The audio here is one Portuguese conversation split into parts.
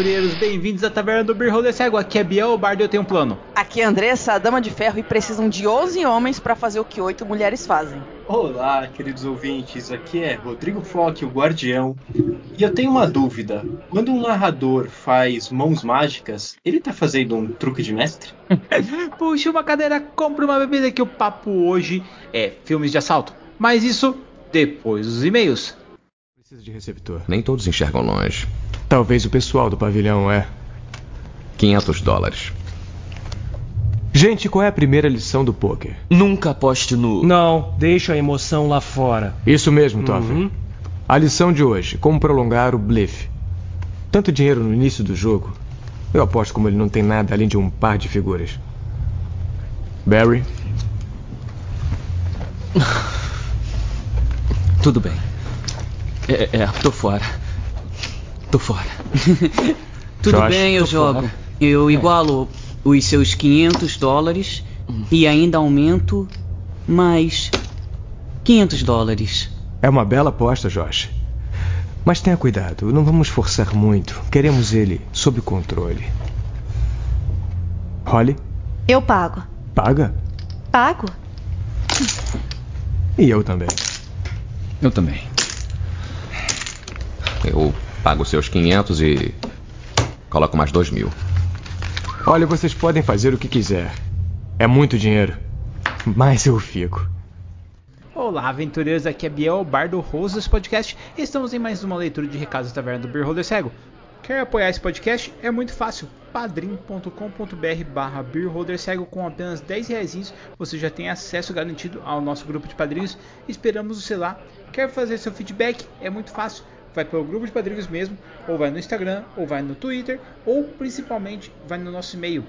aventureiros, bem-vindos à Taverna do Beer Holder Cego. Aqui é Biel, o bardo eu tenho um plano. Aqui é Andressa, a dama de ferro, e precisam de 11 homens para fazer o que oito mulheres fazem. Olá, queridos ouvintes, aqui é Rodrigo Flock, o guardião. E eu tenho uma dúvida. Quando um narrador faz mãos mágicas, ele tá fazendo um truque de mestre? Puxa uma cadeira, compre uma bebida que o papo hoje é filmes de assalto. Mas isso depois dos e-mails. Preciso de receptor. Nem todos enxergam longe. Talvez o pessoal do pavilhão é. 500 dólares. Gente, qual é a primeira lição do poker? Nunca aposte no. Não, deixa a emoção lá fora. Isso mesmo, Toffer. Uhum. A lição de hoje: como prolongar o blefe. Tanto dinheiro no início do jogo. Eu aposto como ele não tem nada além de um par de figuras. Barry, Tudo bem. É, é, tô fora. Tô fora. Tudo Josh, bem, eu jogo. fora. Eu igualo os seus 500 dólares e ainda aumento mais 500 dólares. é uma bela aposta, Josh. Mas tenha cuidado, não vamos forçar muito. Queremos ele sob controle. Holly, Eu pago. paga? Pago? E eu também. Eu também. Eu pago seus 500 e coloco mais 2 mil. Olha, vocês podem fazer o que quiser. É muito dinheiro. Mas eu fico. Olá, aventureiros, aqui é Biel, bardo host desse podcast. e Estamos em mais uma leitura de recados da Taverna do Beer Holder Cego. Quer apoiar esse podcast? É muito fácil. padrim.com.br barra Cego com apenas 10 reais você já tem acesso garantido ao nosso grupo de padrinhos. Esperamos você lá. Quer fazer seu feedback? É muito fácil. Vai pelo grupo de padrinhos mesmo, ou vai no Instagram, ou vai no Twitter, ou principalmente vai no nosso e-mail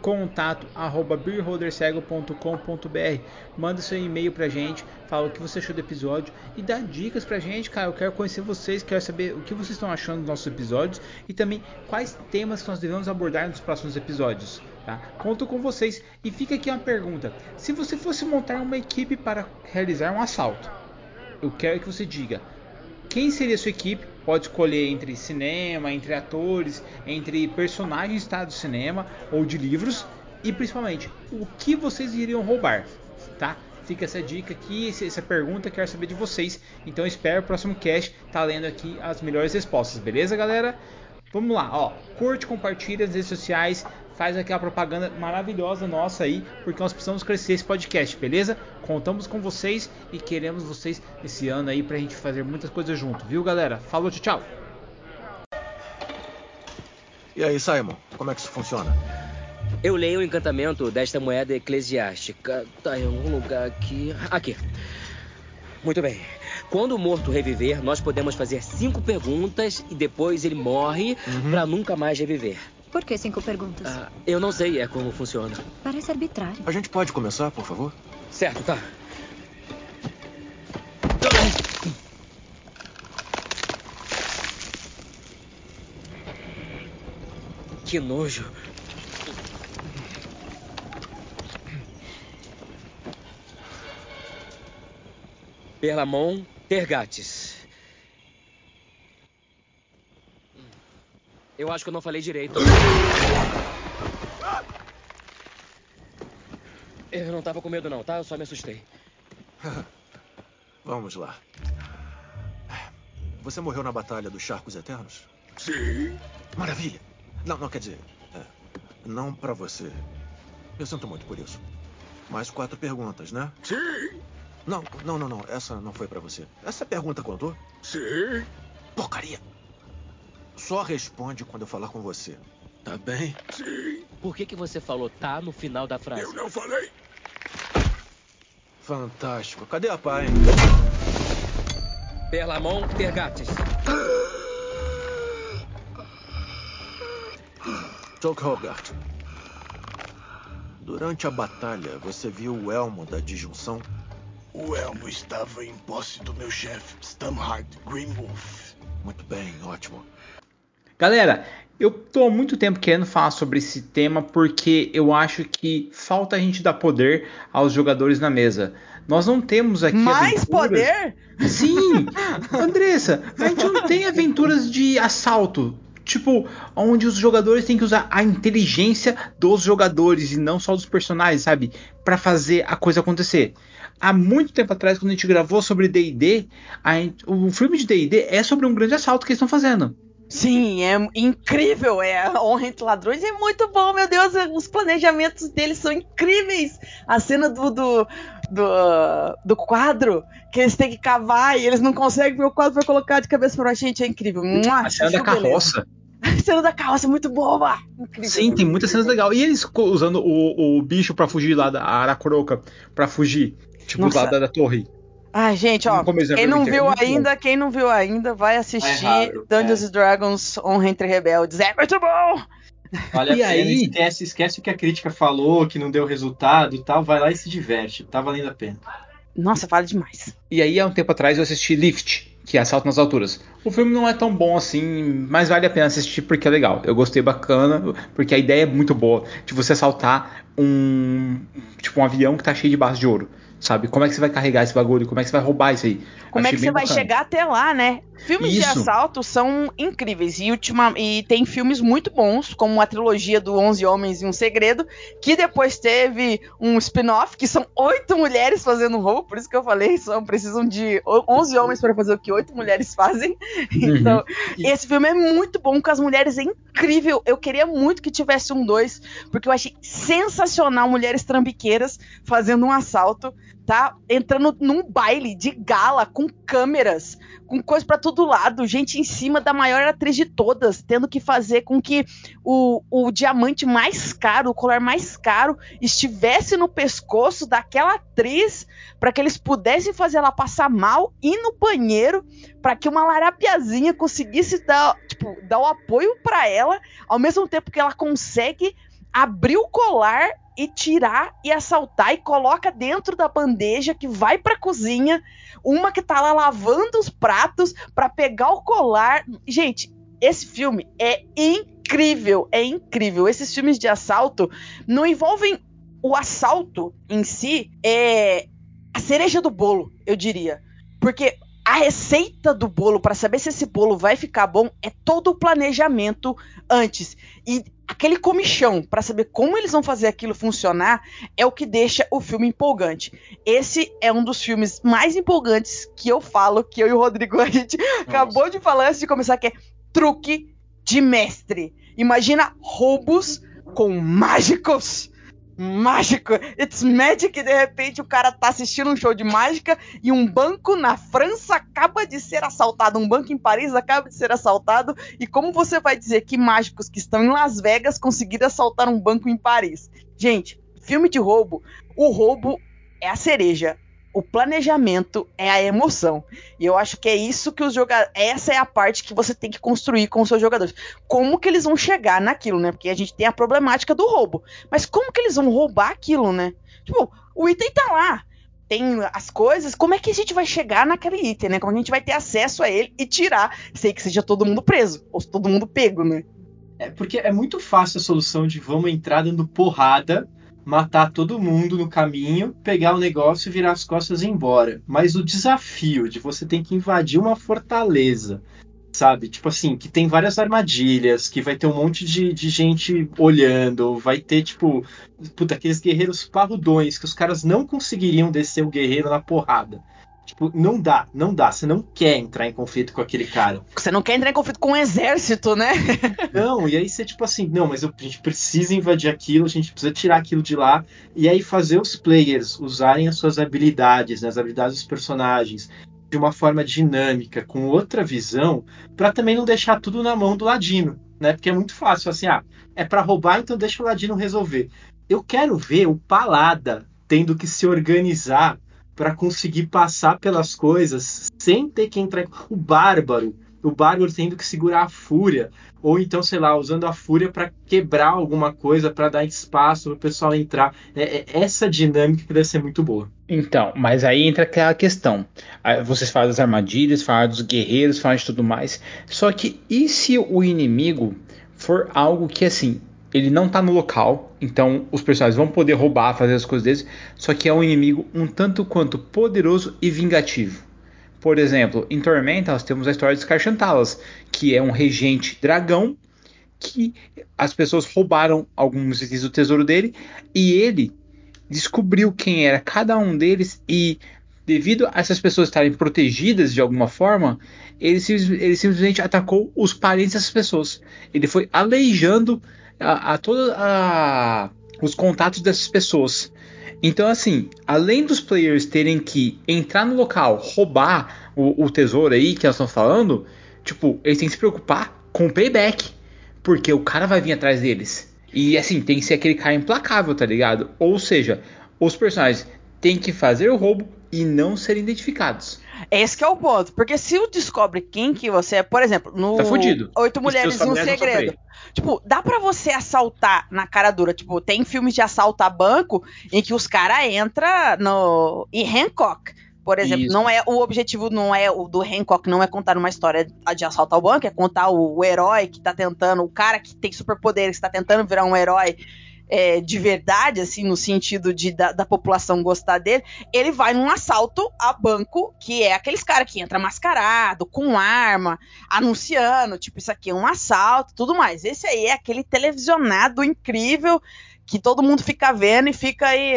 contato arroba beerholdercego.com.br manda seu e-mail pra gente fala o que você achou do episódio e dá dicas pra gente cara. Eu quero conhecer vocês quero saber o que vocês estão achando dos nossos episódios e também quais temas que nós devemos abordar nos próximos episódios tá? conto com vocês. E fica aqui uma pergunta. Se você fosse montar uma equipe para realizar um assalto eu quero que você diga quem seria sua equipe? Pode escolher entre cinema, entre atores, entre personagens tá, do cinema ou de livros e principalmente o que vocês iriam roubar, tá? Fica essa dica aqui, essa pergunta, quero saber de vocês. Então espero o próximo cast tá lendo aqui as melhores respostas, beleza, galera? Vamos lá, ó, curte, compartilha nas redes sociais, faz aquela propaganda maravilhosa nossa aí, porque nós precisamos crescer esse podcast, beleza? Contamos com vocês e queremos vocês esse ano aí pra gente fazer muitas coisas junto, viu, galera? Falou, tchau, tchau. E aí, Simon, como é que isso funciona? Eu leio o encantamento desta moeda eclesiástica. Tá em algum lugar aqui. Aqui. Muito bem. Quando o morto reviver, nós podemos fazer cinco perguntas e depois ele morre pra nunca mais reviver. Por que cinco perguntas? Ah, eu não sei é como funciona. Parece arbitrário. A gente pode começar, por favor? Certo, tá. Que nojo. Perlamon Tergates. Eu acho que eu não falei direito. Eu não tava com medo não, tá? Eu só me assustei. Vamos lá. Você morreu na Batalha dos Charcos Eternos? Sim. Maravilha. Não, não, quer dizer... é, não pra você. Eu sinto muito por isso. Mais quatro perguntas, né? Sim. Não, não, não, não. Essa não foi pra você. Essa pergunta contou? Sim. Porcaria. Só responde quando eu falar com você. Tá bem? Sim. Por que, que você falou tá no final da frase? Eu não falei. Fantástico. Cadê a pá, hein? Perlamon Tergates. Toke Hogart. Durante a batalha, você viu o elmo da disjunção? O elmo estava em posse do meu chefe, Stamhard Greenwolf. Muito bem, ótimo. Galera, eu tô há muito tempo querendo falar sobre esse tema porque eu acho que falta a gente dar poder aos jogadores na mesa. Nós não temos aqui Mais aventuras- poder? Sim! Andressa, a gente não tem aventuras de assalto. tipo, onde os jogadores têm que usar a inteligência dos jogadores e não só dos personagens, sabe? Pra fazer a coisa acontecer. Há muito tempo atrás, quando a gente gravou sobre D&D, o filme de D&D é sobre um grande assalto que eles estão fazendo. Sim, é incrível. É Honra entre Ladrões é muito bom, meu Deus. Os planejamentos deles são incríveis. A cena do, do, do, do quadro, que eles têm que cavar e eles não conseguem ver o quadro pra colocar de cabeça baixo. Gente, é incrível. Mua, A cena da chuchu, beleza. carroça. A cena da carroça é muito boa. Incrível. Sim, tem muitas cenas legais. E eles usando o, o bicho pra fugir lá da Aracoroca, pra fugir, tipo, Nossa. lá da, da torre. Ai, gente, ó, quem não porque é viu muito bom. ainda, quem não viu ainda, vai assistir errado, Dungeons and Dragons Honra entre Rebeldes. É muito bom! Vale a E pena, aí? esquece, esquece o que a crítica falou, que não deu resultado e tal, vai lá e se diverte, tá valendo a pena. Nossa, vale demais. E aí, há um tempo atrás, eu assisti Lift, que é Assalto nas Alturas. O filme não é tão bom assim, mas vale a pena assistir porque é legal. Eu gostei bacana, porque a ideia é muito boa de você assaltar um. Tipo, um avião que tá cheio de barras de ouro. Sabe? Como é que você vai carregar esse bagulho? Como é que você vai roubar isso aí? Como é Achei que bem você vai bacana. chegar até lá, né? Filmes de Isso. assalto são incríveis e, ultima, e tem filmes muito bons, como a trilogia do 11 Homens e um Segredo, que depois teve um spin-off, que são oito mulheres fazendo roubo, por isso que eu falei, são, precisam de 11 homens para fazer o que oito mulheres fazem. Então, esse filme é muito bom com as mulheres, é incrível. Eu queria muito que tivesse um dois, porque eu achei sensacional mulheres trambiqueiras fazendo um assalto, tá? Entrando num baile de gala com câmeras, com coisa pra todo lado, gente em cima da maior atriz de todas, tendo que fazer com que o, o diamante mais caro, o colar mais caro, estivesse no pescoço daquela atriz para que eles pudessem fazer ela passar mal e no banheiro para que uma larapiazinha conseguisse dar, tipo, dar o apoio para ela, ao mesmo tempo que ela consegue abrir o colar e tirar e assaltar e coloca dentro da bandeja que vai pra cozinha, uma que tá lá lavando os pratos para pegar o colar. Gente, esse filme é incrível, é incrível. Esses filmes de assalto não envolvem o assalto em si, é a cereja do bolo, eu diria. Porque a receita do bolo para saber se esse bolo vai ficar bom é todo o planejamento antes. E aquele comichão para saber como eles vão fazer aquilo funcionar é o que deixa o filme empolgante. Esse é um dos filmes mais empolgantes que eu falo, que eu e o Rodrigo a gente acabou de falar antes de começar, que é truque de mestre. Imagina roubos com mágicos. Mágico, it's magic e de repente o cara tá assistindo um show de mágica e um banco na França acaba de ser assaltado, um banco em Paris acaba de ser assaltado. E como você vai dizer que mágicos que estão em Las Vegas conseguiram assaltar um banco em Paris? Gente, filme de roubo, o roubo é a cereja, o planejamento é a emoção. E eu acho que é isso que os jogadores. Essa é a parte que você tem que construir com os seus jogadores. Como que eles vão chegar naquilo, né? Porque a gente tem a problemática do roubo. Mas como que eles vão roubar aquilo, né? Tipo, o item tá lá. Tem as coisas, como é que a gente vai chegar naquele item, né? Como a gente vai ter acesso a ele e tirar, sei que seja todo mundo preso, ou todo mundo pego, né? É porque é muito fácil a solução de vamos entrar dando porrada, matar todo mundo no caminho, pegar o negócio e virar as costas e ir embora. Mas o desafio de você ter que invadir uma fortaleza, sabe? Tipo assim, que tem várias armadilhas, que vai ter um monte de, de gente olhando, vai ter, tipo, puta, aqueles guerreiros parrudões que os caras não conseguiriam descer o guerreiro na porrada. Tipo, não dá, não dá. Você não quer entrar em conflito com aquele cara. Você não quer entrar em conflito com um exército, né? Não, e aí você, tipo assim, não, mas eu- a gente precisa invadir aquilo, a gente precisa tirar aquilo de lá, e aí fazer os players usarem as suas habilidades, né, as habilidades dos personagens, de uma forma dinâmica, com outra visão, pra também não deixar tudo na mão do ladino, né? Porque é muito fácil, assim, ah, é pra roubar, então deixa o ladino resolver. Eu quero ver o Palada tendo que se organizar pra conseguir passar pelas coisas sem ter que entrar. O Bárbaro, o Bárbaro tendo que segurar a fúria, ou então, sei lá, usando a fúria pra quebrar alguma coisa, pra dar espaço pro pessoal entrar. É, é essa dinâmica que deve ser muito boa. Então, mas aí entra aquela questão. Ah, Vocês falam das armadilhas, falam dos guerreiros, falam de tudo mais. Só que e se o inimigo for algo que assim, ele não tá no local, então os personagens vão poder roubar, fazer as coisas deles, só que é um inimigo um tanto quanto poderoso e vingativo. Por exemplo, em Tormenta nós temos a história de Scarchantalas, que é um regente dragão que as pessoas roubaram alguns itens do tesouro dele e ele descobriu quem era cada um deles e devido a essas pessoas estarem protegidas de alguma forma, ele, ele simplesmente atacou os parentes dessas pessoas. Ele foi aleijando a, a todos os contatos dessas pessoas. Então, assim, além dos players terem que entrar no local, roubar o, o tesouro aí que nós estamos falando, tipo, eles têm que se preocupar com o payback. Porque o cara vai vir atrás deles. E assim, tem que ser aquele cara implacável, tá ligado? Ou seja, os personagens têm que fazer o roubo e não serem identificados. Esse que é o ponto. Porque se o descobre quem que você é, por exemplo, no tá fudido. Oito Mulheres e um Segredo. Tipo, dá para você assaltar na cara dura. Tipo, tem filmes de assalto a banco em que os caras entram no. em Hancock. Por exemplo, Isso. não é o objetivo não é o do Hancock não é contar uma história de assalto ao banco, é contar o, o herói que tá tentando, o cara que tem superpoderes, que tá tentando virar um herói é, de verdade, assim, no sentido de da, da, população gostar dele, ele vai num assalto a banco, que é aqueles caras que entra mascarado, com arma, anunciando, tipo, isso aqui é um assalto, tudo mais. Esse aí é aquele televisionado incrível que todo mundo fica vendo e fica aí,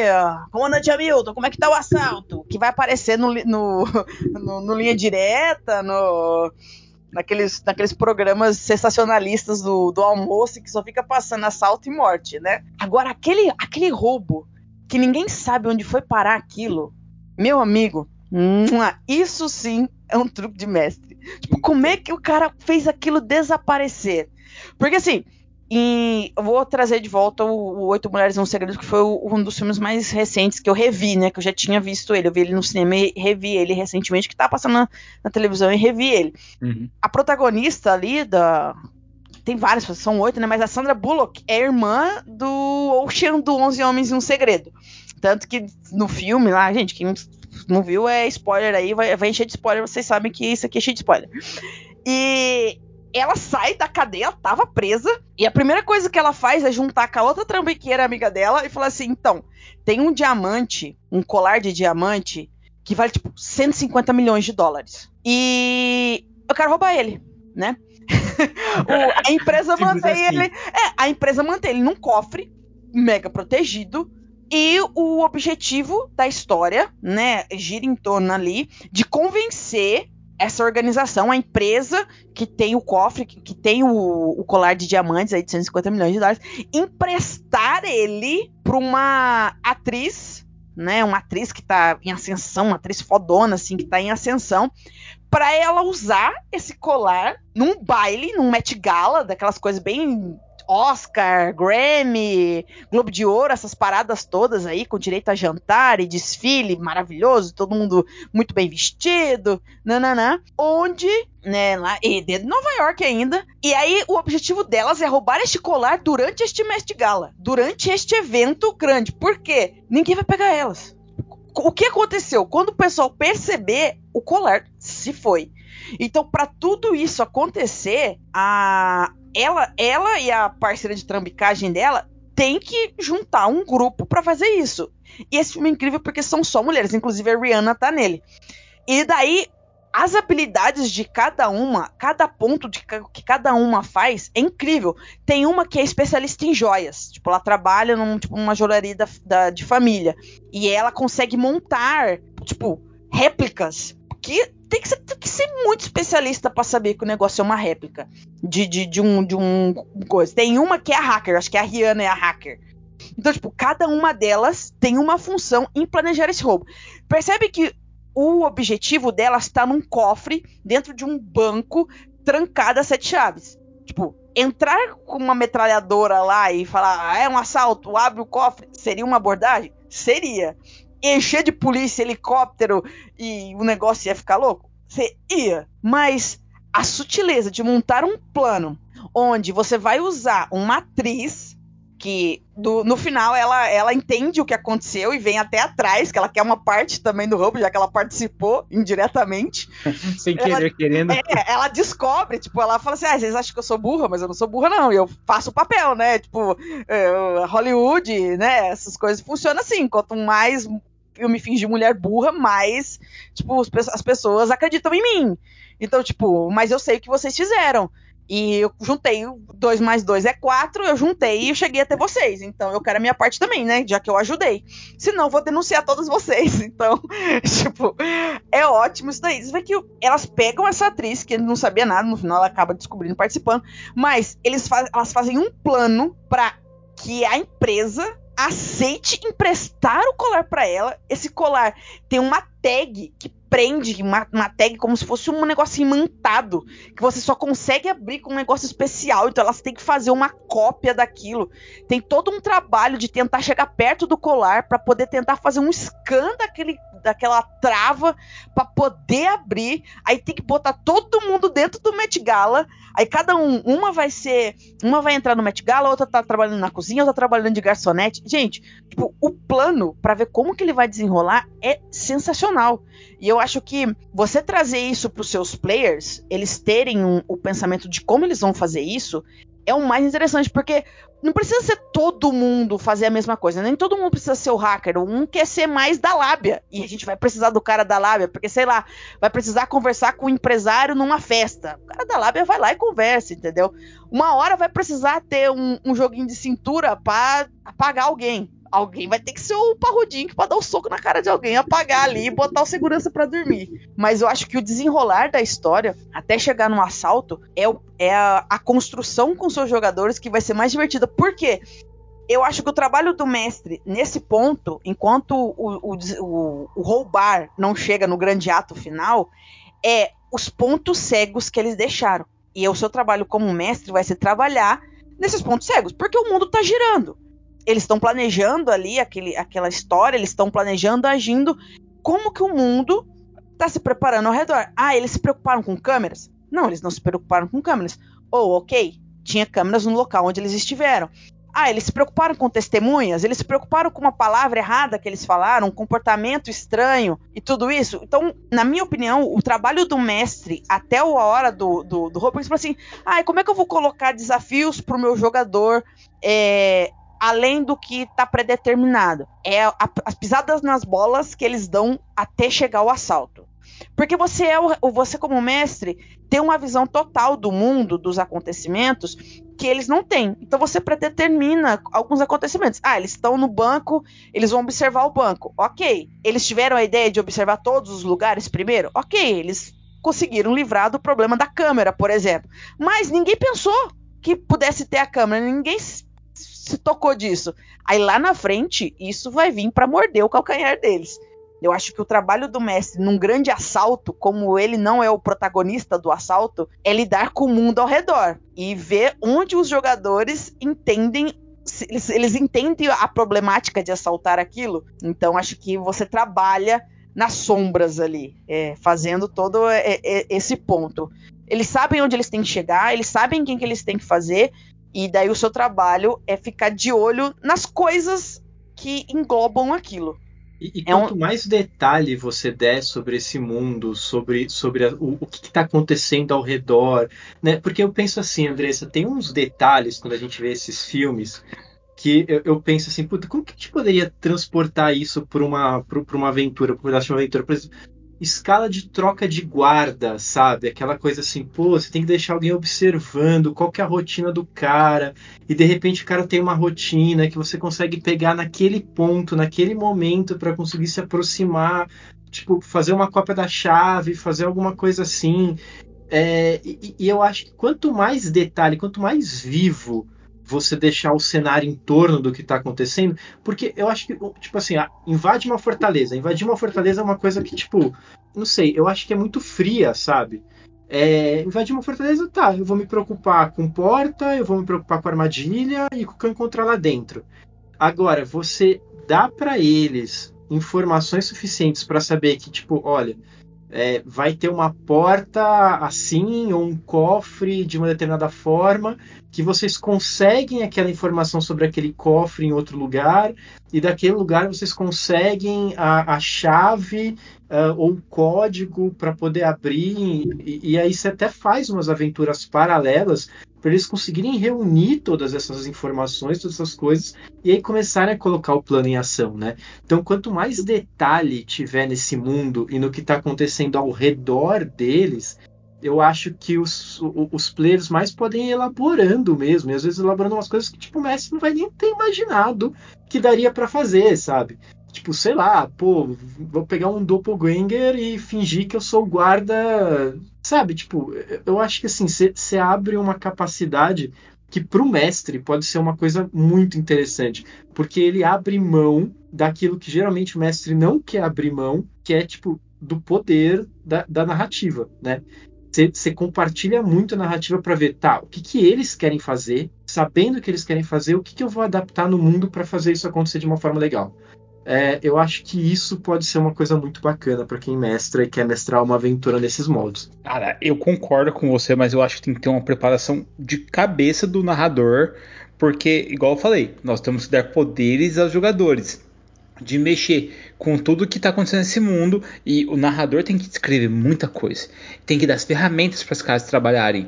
comandante Hamilton, como é que tá o assalto? Que vai aparecer no, no, no, no linha direta, no, naqueles, naqueles programas sensacionalistas do, do almoço que só fica passando assalto e morte, né? Agora, aquele, aquele roubo que ninguém sabe onde foi parar aquilo, meu amigo, isso sim é um truque de mestre. Tipo, como é que o cara fez aquilo desaparecer? Porque assim, e eu vou trazer de volta o, Oito Mulheres e um Segredo, que foi o, um dos filmes mais recentes que eu revi, né? Que eu já tinha visto ele. Eu vi ele no cinema e revi ele recentemente, que tá passando na, na televisão e revi ele. Uhum. A protagonista ali da. Tem várias, são oito, né? Mas a Sandra Bullock é irmã do Ocean do Onze Homens e um Segredo. Tanto que no filme lá, gente, quem não viu é spoiler aí, vai, vai encher de spoiler, vocês sabem que isso aqui é cheio de spoiler. E ela sai da cadeia, tava presa, e a primeira coisa que ela faz é juntar com a outra trambiqueira amiga dela e falar assim: então, tem um diamante, um colar de diamante, que vale tipo 150 milhões de dólares. E eu quero roubar ele, né? o, a empresa mantém assim. ele. É, a empresa mantém ele num cofre mega protegido. E o objetivo da história, né, gira em torno ali de convencer essa organização, a empresa que tem o cofre, que, que tem o, o, colar de diamantes aí de 150 milhões de dólares, emprestar ele para uma atriz, né, uma atriz que tá em ascensão, uma atriz fodona assim que tá em ascensão, para ela usar esse colar num baile, num Met Gala, daquelas coisas bem Oscar, Grammy, Globo de Ouro, essas paradas todas aí, com direito a jantar e desfile maravilhoso, todo mundo muito bem vestido, nananã, onde, né, lá, e de Nova York ainda, e aí o objetivo delas é roubar este colar durante este Met Gala, durante este evento grande, por quê? Ninguém vai pegar elas. O que aconteceu? Quando o pessoal perceber, o colar se foi. Então, para tudo isso acontecer, a, ela, ela e a parceira de trambicagem dela tem que juntar um grupo para fazer isso. E esse filme é incrível porque são só mulheres, inclusive a Rihanna tá nele. E daí as habilidades de cada uma, cada ponto de que cada uma faz é incrível. Tem uma que é especialista em joias. Tipo, ela trabalha tipo, numa joalheria da, da, de família. E ela consegue montar, tipo, réplicas que tem que ser muito especialista para saber que o negócio é uma réplica de, de, de, um, de um coisa. Tem uma que é a hacker, acho que a Rihanna é a hacker. Então, tipo, cada uma delas tem uma função em planejar esse roubo. Percebe que o objetivo delas está num cofre dentro de um banco trancado a sete chaves. Tipo, entrar com uma metralhadora lá e falar, ah, é um assalto, abre o cofre, seria uma abordagem? Seria encher de polícia, helicóptero e o negócio ia ficar louco? Você ia. Mas a sutileza de montar um plano onde você vai usar uma atriz que do, no final ela, ela entende o que aconteceu e vem até atrás, que ela quer uma parte também do roubo, já que ela participou indiretamente. Sem querer, ela, querendo. É, ela descobre, tipo, ela fala assim: ah, vocês acham que eu sou burra, mas eu não sou burra, não. Eu faço o papel, né? Tipo, é, Hollywood, né? Essas coisas funcionam assim. Quanto mais eu me fingi mulher burra, mas, tipo, as pessoas acreditam em mim. Então, tipo, mas eu sei o que vocês fizeram. E eu juntei 2 mais 2 é 4, eu juntei e cheguei até vocês. Então eu quero a minha parte também, né? Já que eu ajudei. Senão eu vou denunciar todos vocês. Então, tipo, é ótimo isso daí. Você vê que elas pegam essa atriz, que não sabia nada, no final ela acaba descobrindo participando. Mas eles faz, elas fazem um plano para que a empresa aceite emprestar o colar para ela. Esse colar tem uma tag que prende uma, uma, tag como se fosse um negócio imantado, que você só consegue abrir com um negócio especial, então elas têm que fazer uma cópia daquilo. Tem todo um trabalho de tentar chegar perto do colar para poder tentar fazer um scan daquele, daquela trava para poder abrir. Aí tem que botar todo mundo dentro do Met Gala. Aí cada um, uma vai ser, uma vai entrar no Met Gala, outra tá trabalhando na cozinha, outra tá trabalhando de garçonete. Gente, tipo, o plano para ver como que ele vai desenrolar é sensacional. E eu acho que você trazer isso para os seus players, eles terem um, o pensamento de como eles vão fazer isso, é o mais interessante, porque não precisa ser todo mundo fazer a mesma coisa, nem todo mundo precisa ser o hacker, um quer ser mais da lábia, e a gente vai precisar do cara da lábia, porque sei lá, vai precisar conversar com o um empresário numa festa. O cara da lábia vai lá e conversa, entendeu? Uma hora vai precisar ter um, um joguinho de cintura para apagar alguém alguém vai ter que ser o parrudinho pode dar o um soco na cara de alguém, apagar ali e botar o segurança para dormir. Mas eu acho que o desenrolar da história, até chegar no assalto, é, é a, a construção com seus jogadores que vai ser mais divertida. Por quê? eu acho que o trabalho do mestre nesse ponto, enquanto o, o, o, o, roubar não chega no grande ato final, é os pontos cegos que eles deixaram. E o seu trabalho como mestre vai ser trabalhar nesses pontos cegos, porque o mundo está girando eles estão planejando ali aquele, aquela história, eles estão planejando, agindo. Como que o mundo está se preparando ao redor? Ah, eles se preocuparam com câmeras? Não, eles não se preocuparam com câmeras. Ou, oh, ok, tinha câmeras no local onde eles estiveram. Ah, eles se preocuparam com testemunhas? Eles se preocuparam com uma palavra errada que eles falaram, um comportamento estranho e tudo isso? Então, na minha opinião, o trabalho do mestre até a hora do, do, do roubo, assim, ah, como é que eu vou colocar desafios para o meu jogador é, além do que está predeterminado. É a, as pisadas nas bolas que eles dão até chegar ao assalto. Porque você é o, você como mestre tem uma visão total do mundo, dos acontecimentos que eles não têm. Então você predetermina alguns acontecimentos. Ah, eles estão no banco, eles vão observar o banco. OK. Eles tiveram a ideia de observar todos os lugares primeiro? OK, eles conseguiram livrar do problema da câmera, por exemplo. Mas ninguém pensou que pudesse ter a câmera, ninguém se tocou disso. Aí lá na frente, isso vai vir para morder o calcanhar deles. Eu acho que o trabalho do mestre num grande assalto, como ele não é o protagonista do assalto, é lidar com o mundo ao redor e ver onde os jogadores entendem eles, eles entendem a problemática de assaltar aquilo. Então acho que você trabalha nas sombras ali, é, fazendo todo é, é, esse ponto. Eles sabem onde eles têm que chegar, eles sabem quem que eles têm que fazer, e daí o seu trabalho é ficar de olho nas coisas que englobam aquilo. E, e é quanto um... mais detalhe você der sobre esse mundo, sobre, sobre a, o, o, que está acontecendo ao redor, né? Porque eu penso assim, Andressa, tem uns detalhes quando a gente vê esses filmes que eu, eu penso assim, puta, como que a gente poderia transportar isso para uma, uma aventura, para um uma aventura? Por exemplo, escala de troca de guarda, sabe? Aquela coisa assim, pô, você tem que deixar alguém observando qual que é a rotina do cara, e de repente o cara tem uma rotina que você consegue pegar naquele ponto, naquele momento para conseguir se aproximar, tipo, fazer uma cópia da chave, fazer alguma coisa assim. É, e, e eu acho que quanto mais detalhe, quanto mais vivo você deixar o cenário em torno do que está acontecendo, porque eu acho que, tipo assim, invade uma fortaleza. Invadir uma fortaleza é uma coisa que, tipo, não sei, eu acho que é muito fria, sabe? É, invadir uma fortaleza, tá, eu vou me preocupar com porta, eu vou me preocupar com armadilha e com o que eu encontrar lá dentro. Agora, você dá para eles informações suficientes para saber que, tipo, olha, é, vai ter uma porta assim ou um cofre de uma determinada forma que vocês conseguem aquela informação sobre aquele cofre em outro lugar e daquele lugar vocês conseguem a, a chave uh, ou o código para poder abrir e, e, aí você até faz umas aventuras paralelas para eles conseguirem reunir todas essas informações, todas essas coisas, e aí começarem a colocar o plano em ação, né? Então, quanto mais detalhe tiver nesse mundo e no que está acontecendo ao redor deles, eu acho que os, os players mais podem ir elaborando mesmo, e às vezes elaborando umas coisas que tipo, o Messi não vai nem ter imaginado que daria para fazer, sabe? Tipo, sei lá, pô, vou pegar um doppelganger e fingir que eu sou guarda, sabe? Tipo, eu acho que assim, você abre uma capacidade que para o mestre pode ser uma coisa muito interessante, porque ele abre mão daquilo que geralmente o mestre não quer abrir mão, que é tipo do poder da, da narrativa, né? Você compartilha muito a narrativa para ver, tá, o que, que eles querem fazer, sabendo o que eles querem fazer, o que, que eu vou adaptar no mundo para fazer isso acontecer de uma forma legal. É, eu acho que isso pode ser uma coisa muito bacana para quem mestra e quer mestrar uma aventura nesses moldes. Cara, eu concordo com você, mas eu acho que tem que ter uma preparação de cabeça do narrador, porque, igual eu falei, nós temos que dar poderes aos jogadores de mexer com tudo que está acontecendo nesse mundo e o narrador tem que descrever muita coisa, tem que dar as ferramentas para os caras trabalharem,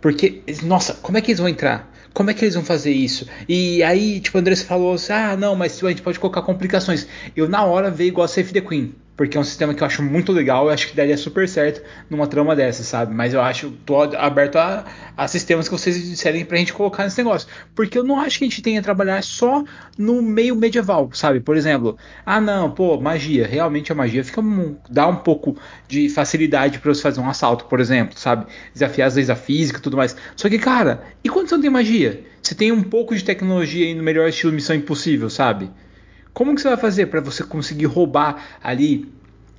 porque nossa, como é que eles vão entrar? Como é que eles vão fazer isso? E aí, tipo, o André falou assim: ah, não, mas a gente pode colocar complicações. Eu na hora veio igual a Save the Queen porque é um sistema que eu acho muito legal, eu acho que daria super certo numa trama dessa, sabe? Mas eu acho, tô aberto a, a sistemas que vocês disserem pra gente colocar nesse negócio, porque eu não acho que a gente tenha que trabalhar só no meio medieval, sabe? Por exemplo, ah não, pô, magia, realmente a magia fica dá um pouco de facilidade para você fazer um assalto, por exemplo, sabe? Desafiar as leis da física e tudo mais. Só que, cara, e quando você não tem magia? Você tem um pouco de tecnologia aí no melhor estilo Missão Impossível, sabe? Como que você vai fazer para você conseguir roubar ali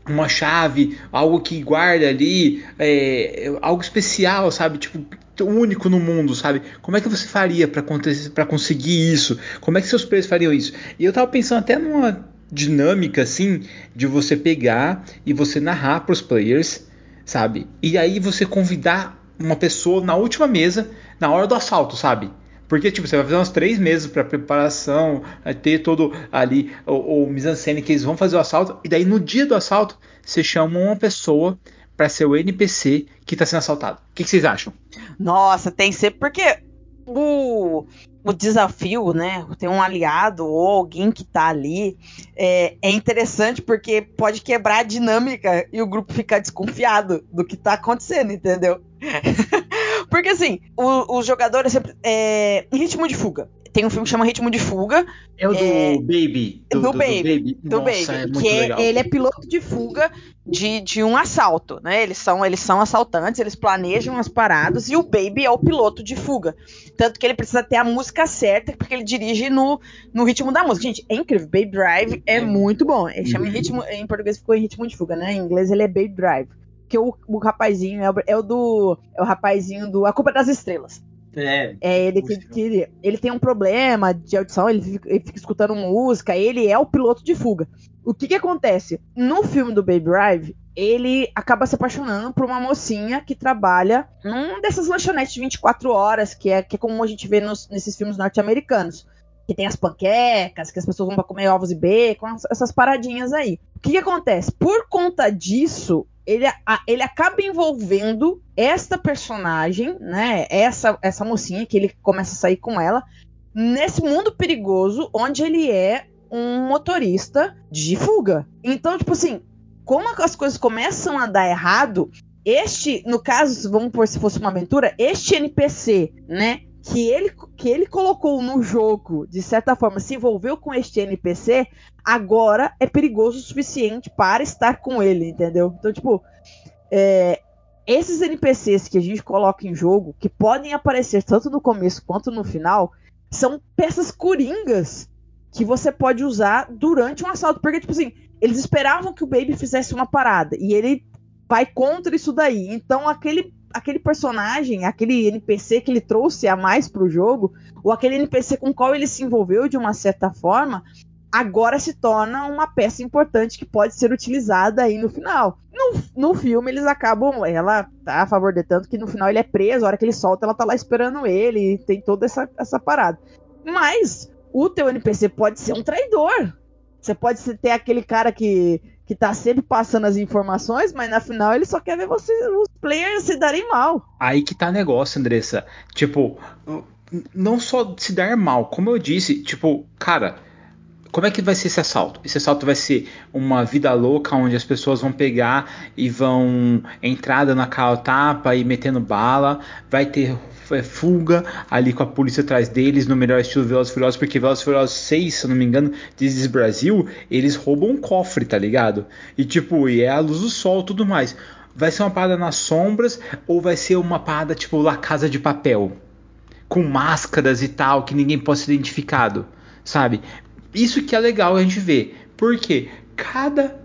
uma chave, algo que guarda ali, é, algo especial, sabe? Tipo, único no mundo, sabe? Como é que você faria para conseguir isso? Como é que seus players fariam isso? E eu tava pensando até numa dinâmica assim de você pegar e você narrar para os players, sabe? E aí você convidar uma pessoa na última mesa, na hora do assalto, sabe? Porque, tipo, você vai fazer uns três meses para preparação, ter todo ali o, o mise-en-scène que eles vão fazer o assalto, e daí no dia do assalto, você chama uma pessoa para ser o NPC que tá sendo assaltado. O que, que vocês acham? Nossa, tem sempre porque o, o desafio, né? Ter um aliado ou alguém que tá ali é, é, interessante porque pode quebrar a dinâmica e o grupo ficar desconfiado do que tá acontecendo, entendeu? Porque assim, o, os jogadores. É, em ritmo de fuga. Tem um filme que chama Ritmo de Fuga. É o do é, Baby. Do, do, do Baby. Do Baby. Do Nossa, Baby é que é, ele é piloto de fuga de, de um assalto, né? Eles são, eles são assaltantes, eles planejam as paradas e o Baby é o piloto de fuga. Tanto que ele precisa ter a música certa, porque ele dirige no, no ritmo da música. Gente, é incrível. Baby Drive é muito bom. Ele chama em ritmo. Em português ficou em ritmo de fuga, né? Em inglês ele é Baby Drive que o, o rapazinho é o, é o, do. É o rapazinho do A Culpa é das Estrelas. É. É ele que, que, ele tem um problema de audição, ele fica, ele fica, escutando música, ele é o piloto de fuga. O que que acontece? No filme do Baby Drive, ele acaba se apaixonando por uma mocinha que trabalha num dessas lanchonetes de 24 horas, que é, que é como a gente vê nos, nesses filmes norte-americanos. Que tem as panquecas, que as pessoas vão pra comer ovos e bacon, essas paradinhas aí. O que, que acontece? Por conta disso, ele, ele acaba envolvendo esta personagem, né? Essa, essa mocinha que ele começa a sair com ela, nesse mundo perigoso onde ele é um motorista de fuga. Então, tipo assim, como as coisas começam a dar errado, este, no caso, vamos por se fosse uma aventura, este NPC, né? Que ele, que ele colocou no jogo, de certa forma, se envolveu com este NPC, agora é perigoso o suficiente para estar com ele, entendeu? Então, tipo, é, esses NPCs que a gente coloca em jogo, que podem aparecer tanto no começo quanto no final, são peças coringas que você pode usar durante um assalto. Porque, tipo assim, eles esperavam que o Baby fizesse uma parada e ele vai contra isso daí. Então, aquele aquele personagem, aquele NPC que ele trouxe a mais pro jogo, ou aquele NPC com qual ele se envolveu de uma certa forma, agora se torna uma peça importante que pode ser utilizada aí no final. No, no filme, eles acabam. Ela tá a favor de tanto que no final ele é preso, a hora que ele solta, ela tá lá esperando ele, tem toda essa, essa parada. Mas o teu NPC pode ser um traidor. Você pode ter aquele cara que, que tá sempre passando as informações, mas na final ele só quer ver você, os players se darem mal. Aí que tá negócio, Andressa. Tipo, não só se dar mal, como eu disse, tipo, cara, como é que vai ser esse assalto? Esse assalto vai ser uma vida louca onde as pessoas vão pegar e vão entrar na cara tapa e metendo bala, vai ter é, fuga ali com a polícia atrás deles no melhor estilo Velozes Furiosos, porque Velozes Furiosos 6, se eu não me engano, This Brasil, eles roubam um cofre, tá ligado? E tipo, e é a luz do sol tudo mais. Vai ser uma parada nas sombras ou vai ser uma parada tipo La Casa de Papel? Com máscaras e tal, que ninguém pode ser identificado, sabe? Isso que é legal a gente ver. Porque cada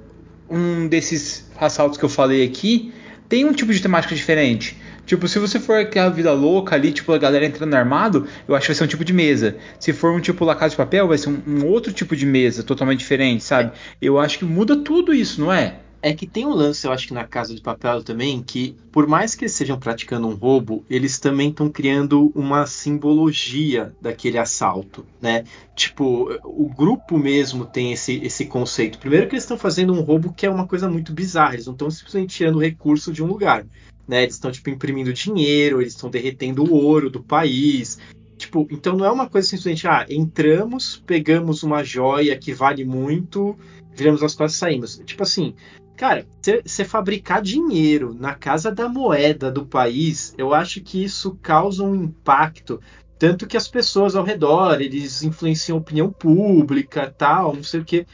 um desses assaltos que eu falei aqui tem um tipo de temática diferente. Tipo, se você for aquela vida louca ali, tipo, a galera entrando armado, eu acho que vai ser um tipo de mesa. Se for um tipo La Casa de Papel, vai ser um, um outro tipo de mesa, totalmente diferente, sabe? Eu acho que muda tudo isso, não é? É que tem um lance, eu acho que na Casa de Papel também, que por mais que eles estejam praticando um roubo, eles também estão criando uma simbologia daquele assalto, né? Tipo, o grupo mesmo tem esse, esse conceito. Primeiro que eles estão fazendo um roubo que é uma coisa muito bizarra, eles não estão simplesmente tirando recurso de um lugar, né? Eles estão, tipo, imprimindo dinheiro, eles estão derretendo o ouro do país, Tipo, então não é uma coisa simplesmente, ah, entramos, pegamos uma joia que vale muito, viramos as costas e saímos. Tipo assim, Cara, você fabricar dinheiro na casa da moeda do país, eu acho que isso causa um impacto. Tanto que as pessoas ao redor, eles influenciam a opinião pública, tal, não sei o quê.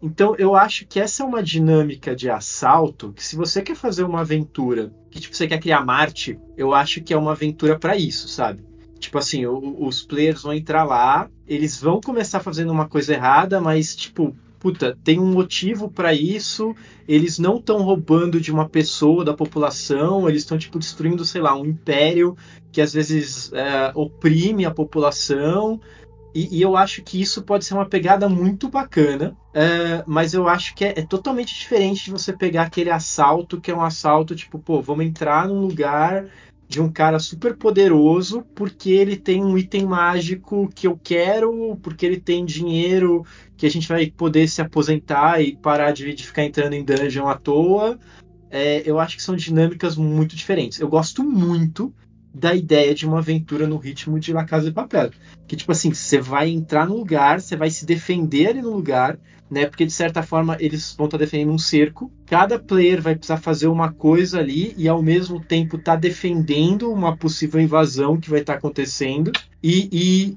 Então, eu acho que essa é uma dinâmica de assalto que se você quer fazer uma aventura, que tipo, você quer criar Marte, eu acho que é uma aventura para isso, sabe? Tipo assim, o, os players vão entrar lá, eles vão começar fazendo uma coisa errada, mas tipo, puta, tem um motivo para isso, eles não estão roubando de uma pessoa da população, eles estão tipo destruindo, sei lá, um império que às vezes é, oprime a população. E, e, eu acho que isso pode ser uma pegada muito bacana, é, mas eu acho que é, é, totalmente diferente de você pegar aquele assalto que é um assalto tipo, pô, vamos entrar num lugar de um cara super poderoso porque ele tem um item mágico que eu quero, porque ele tem dinheiro que a gente vai poder se aposentar e parar de, de ficar entrando em dungeon à toa. É, eu acho que são dinâmicas muito diferentes. Eu gosto muito da ideia de uma aventura no ritmo de La Casa de Papel. Que, tipo assim, você vai entrar no lugar, você vai se defender ali no lugar, né? Porque de certa forma eles vão estar tá defendendo um cerco. Cada player vai precisar fazer uma coisa ali e ao mesmo tempo tá defendendo uma possível invasão que vai estar tá acontecendo e,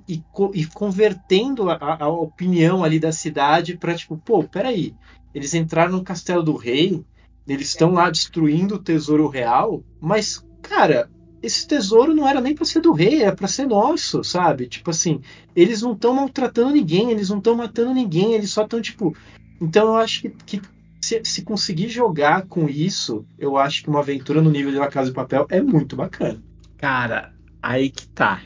e, e, e convertendo a, a, opinião ali da cidade para tipo, pô, peraí, eles entraram no castelo do rei, eles estão lá destruindo o tesouro real, mas cara, esse tesouro não era nem para ser do rei, era para ser nosso, sabe? Tipo assim, eles não estão maltratando ninguém, eles não estão matando ninguém, eles só estão tipo. Então eu acho que, que se, se, conseguir jogar com isso, eu acho que uma aventura no nível de La Casa de Papel é muito bacana. Cara, aí que tá.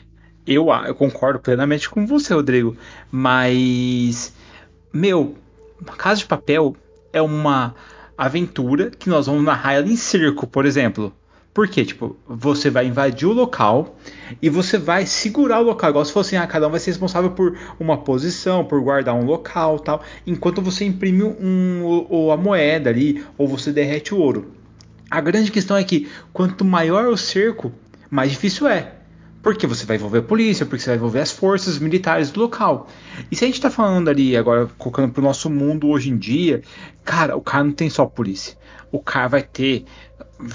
Eu, eu concordo plenamente com você, Rodrigo, mas meu, Casa de Papel é uma aventura que nós vamos narrar ela em circo, por exemplo. Porque, tipo, você vai invadir o local e você vai segurar o local. Igual se fosse, ah, cada um vai ser responsável por uma posição, por guardar um local tal. Enquanto você imprime um, ou a moeda ali, ou você derrete o ouro. A grande questão é que quanto maior o cerco, mais difícil é. Porque você vai envolver a polícia, porque você vai envolver as forças militares do local. E se a gente está falando ali, agora colocando para o nosso mundo hoje em dia, cara, o cara não tem só polícia. O cara vai ter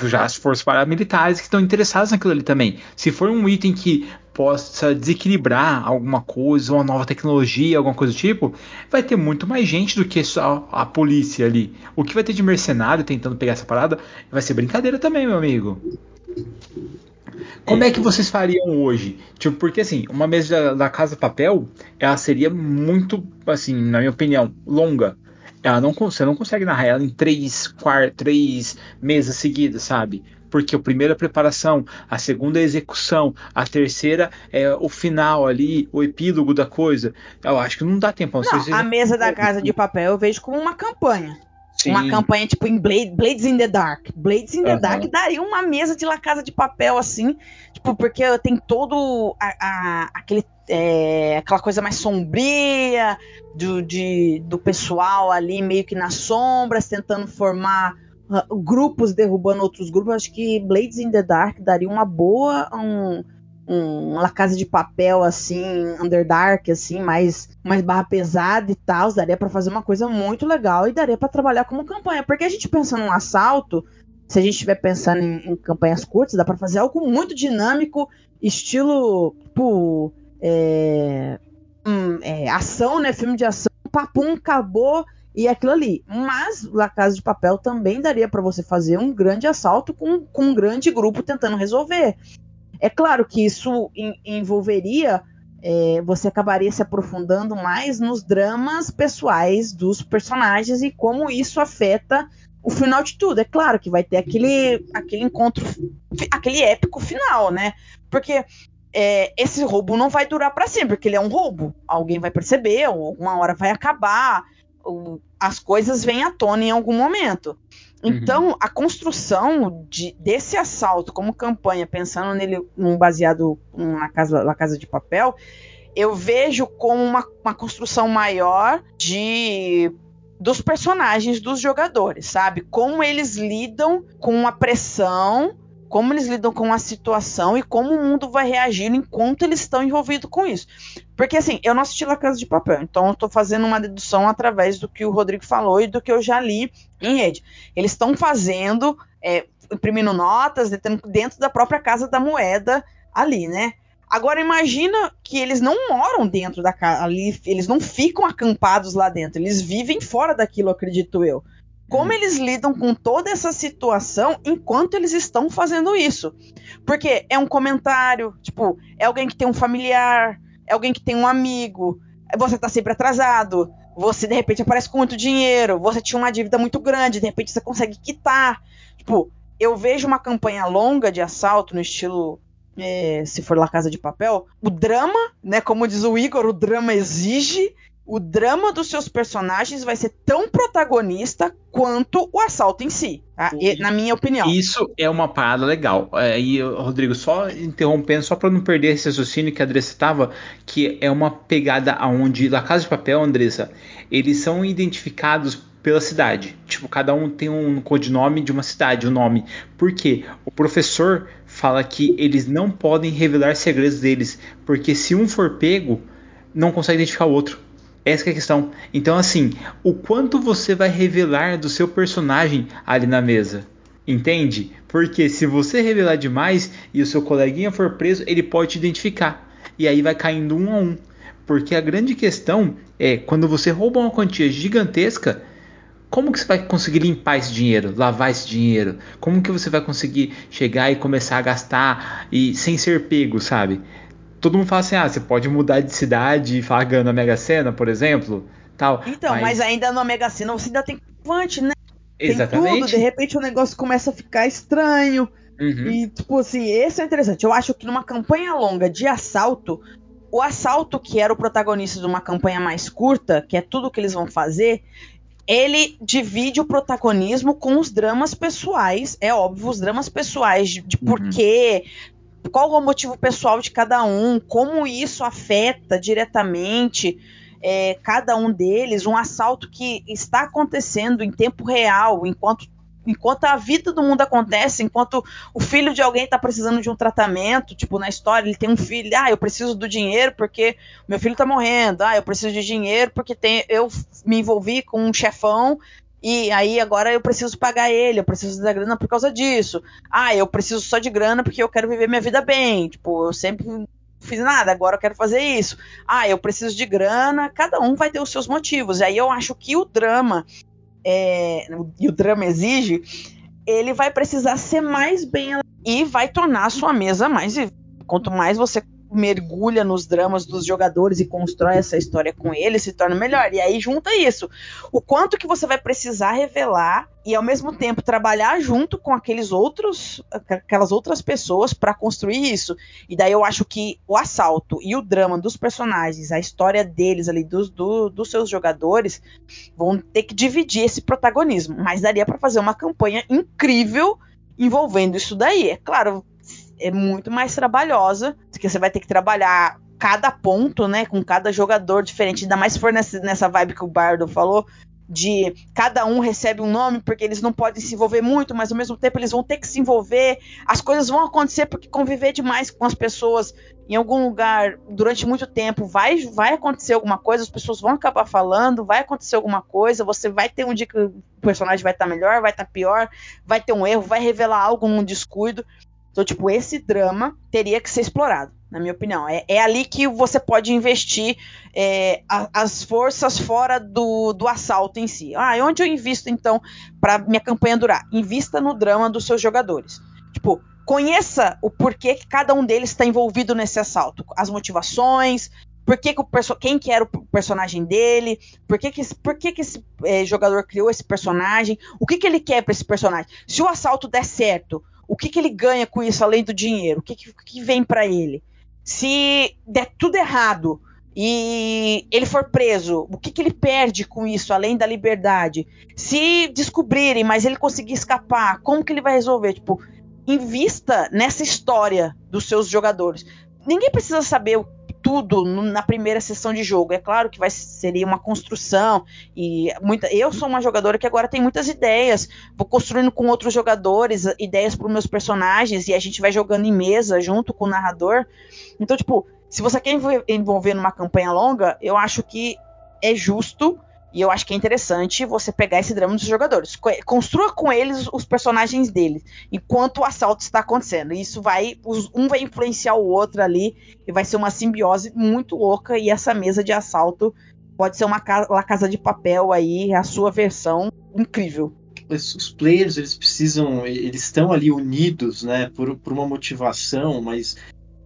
já as forças paramilitares que estão interessadas naquilo ali também. Se for um item que possa desequilibrar alguma coisa, uma nova tecnologia, alguma coisa do tipo, vai ter muito mais gente do que só a polícia ali. O que vai ter de mercenário tentando pegar essa parada vai ser brincadeira também, meu amigo. Como é que vocês fariam hoje? Tipo, porque assim, uma mesa da Casa Papel, ela seria muito, assim, na minha opinião, longa ela não, você não consegue narrar ela em três, quatro, três mesas seguidas, sabe? Porque a primeira é a preparação, a segunda é a execução, a terceira é o final ali, o epílogo da coisa. Eu acho que não dá tempo. Não, a mesa da Casa de Papel eu vejo como uma campanha. Sim. Uma campanha tipo em Blade, Blades in the Dark. Blades in the Dark daria uma mesa de La Casa de Papel assim. Tipo, porque tem todo a, a- aquele, é, aquela coisa mais sombria do, de, do pessoal ali meio que nas sombras, tentando formar ah, grupos derrubando outros grupos. Acho que Blades in the Dark daria uma boa. Um, um, uma casa de papel assim, Underdark, assim, mais, mais barra pesada e tal, daria pra fazer uma coisa muito legal e daria pra trabalhar como campanha. Porque a gente pensa num assalto, se a gente estiver pensando em, em campanhas curtas, dá pra fazer algo muito dinâmico, estilo, tipo, é, hum, é, ação, né? Filme de ação, papum, acabou e é aquilo ali. Mas La Casa de Papel também daria pra você fazer um grande assalto com, com um grande grupo tentando resolver. É claro que isso en- envolveria. é, você acabaria se aprofundando mais nos dramas pessoais dos personagens e como isso afeta o final de tudo. É claro que vai ter aquele, aquele encontro, aquele épico final, né? Porque é, esse roubo não vai durar para sempre, porque ele é um roubo. Alguém vai perceber, ou uma hora vai acabar, as coisas vêm à tona em algum momento. Então, a construção de- desse assalto como campanha, pensando nele num baseado na casa, na casa de papel, eu vejo como uma, uma construção maior de dos personagens dos jogadores, sabe? Como eles lidam com a pressão, como eles lidam com a situação e como o mundo vai reagir enquanto eles estão envolvidos com isso. Porque assim, eu não assisti La Casa de Papel, então eu tô fazendo uma dedução através do que o Rodrigo falou e do que eu já li em rede. Eles estão fazendo, é, imprimindo notas dentro da própria Casa da Moeda ali, né? Agora imagina que eles não moram dentro da casa ali, eles não ficam acampados lá dentro, eles vivem fora daquilo, acredito eu. Como eles lidam com toda essa situação enquanto eles estão fazendo isso? Porque é um comentário, tipo, é alguém que tem um familiar, é alguém que tem um amigo, você tá sempre atrasado, você de repente aparece com muito dinheiro, você tinha uma dívida muito grande, de repente você consegue quitar. Tipo, eu vejo uma campanha longa de assalto no estilo é, se for La Casa de Papel, o drama, né, como diz o Igor, o drama exige, o drama dos seus personagens vai ser tão protagonista quanto o assalto em si, tá? E- na minha opinião. Isso é uma parada legal. É, e, Rodrigo, só interrompendo, só para não perder esse raciocínio que a Andressa estava, que é uma pegada aonde La Casa de Papel, Andressa, eles são identificados pela cidade. Tipo, cada um tem um codinome de uma cidade, o um nome. Por quê? O professor fala que eles não podem revelar segredos deles, porque se um for pego, não consegue identificar o outro. Essa é a questão. Então, assim, o quanto você vai revelar do seu personagem ali na mesa? Entende? Porque se você revelar demais e o seu coleguinha for preso, ele pode te identificar. E aí vai caindo um a um. Porque a grande questão é quando você rouba uma quantia gigantesca, como que você vai conseguir limpar esse dinheiro, lavar esse dinheiro? Como que você vai conseguir chegar e começar a gastar e sem ser pego, sabe? Todo mundo fala assim: "Ah, você pode mudar de cidade e falar ganhando a Mega Sena, por exemplo, tal". Então, mas, ainda no Mega Sena você ainda tem levante, né? Tem Exatamente. tudo, de repente o negócio começa a ficar estranho. Uhum. E, tipo assim, esse é interessante. Eu acho que numa campanha longa de assalto, o assalto que era o protagonista de uma campanha mais curta, que é tudo que eles vão fazer, ele divide o protagonismo com os dramas pessoais. É óbvio, os dramas pessoais de, de porquê, qual o motivo pessoal de cada um, como isso afeta diretamente é, cada um deles, um assalto que está acontecendo em tempo real, enquanto enquanto a vida do mundo acontece, enquanto o filho de alguém está precisando de um tratamento, tipo na história, ele tem um filho, ah, eu preciso do dinheiro porque meu filho está morrendo, ah, eu preciso de dinheiro porque tem, eu me envolvi com um chefão e aí agora eu preciso pagar ele, eu preciso da grana por causa disso. Ah, eu preciso só de grana porque eu quero viver minha vida bem, tipo, eu sempre fiz nada, agora eu quero fazer isso. Ah, eu preciso de grana, cada um vai ter os seus motivos. E aí eu acho que o drama é, e o drama exige, ele vai precisar ser mais bem e vai tornar a sua mesa mais. Quanto mais você mergulha nos dramas dos jogadores e constrói essa história com eles, se torna melhor. E aí junta isso. O quanto que você vai precisar revelar e ao mesmo tempo trabalhar junto com aqueles outros, aquelas outras pessoas para construir isso. E daí eu acho que o assalto e o drama dos personagens, a história deles ali, dos, do, dos seus jogadores, vão ter que dividir esse protagonismo. Mas daria para fazer uma campanha incrível envolvendo isso daí. É claro, é muito mais trabalhosa, porque você vai ter que trabalhar cada ponto, né, com cada jogador diferente, ainda mais se for nessa, nessa vibe que o Bardo falou, de cada um recebe um nome porque eles não podem se envolver muito, mas ao mesmo tempo eles vão ter que se envolver. As coisas vão acontecer porque conviver demais com as pessoas em algum lugar durante muito tempo vai vai acontecer alguma coisa, as pessoas vão acabar falando, vai acontecer alguma coisa, você vai ter um dia que o personagem vai estar tá melhor, vai estar tá pior, vai ter um erro, vai revelar algo num descuido. Então, tipo, esse drama teria que ser explorado na minha opinião. É, é ali que você pode investir é, a, as forças fora do, do assalto em si. Ah, onde eu invisto então para minha campanha durar? Invista no drama dos seus jogadores. Tipo, conheça o porquê que cada um deles está envolvido nesse assalto, as motivações. Por que, que o quem que era o personagem dele? Por que, que, por que, que esse é, jogador criou esse personagem? O que, que ele quer para esse personagem? Se o assalto der certo, o que, que ele ganha com isso além do dinheiro? O que, que, que vem para ele? Se der tudo errado e ele for preso, o que, que ele perde com isso, além da liberdade? Se descobrirem, mas ele conseguir escapar, como que ele vai resolver? Tipo, invista nessa história dos seus jogadores. Ninguém precisa saber o tudo na primeira sessão de jogo. É claro que vai seria uma construção e muita. Eu sou uma jogadora que agora tem muitas ideias. Vou construindo com outros jogadores ideias para os meus personagens e a gente vai jogando em mesa junto com o narrador. Então, tipo, se você quer envolver numa campanha longa, eu acho que é justo e eu acho que é interessante você pegar esse drama dos jogadores. Construa com eles os personagens deles, enquanto o assalto está acontecendo. Isso vai. Um vai influenciar o outro ali, e vai ser uma simbiose muito louca. E essa mesa de assalto pode ser uma La Casa de Papel aí, a sua versão incrível. Os players, eles precisam. Eles estão ali unidos, né, por, por uma motivação, mas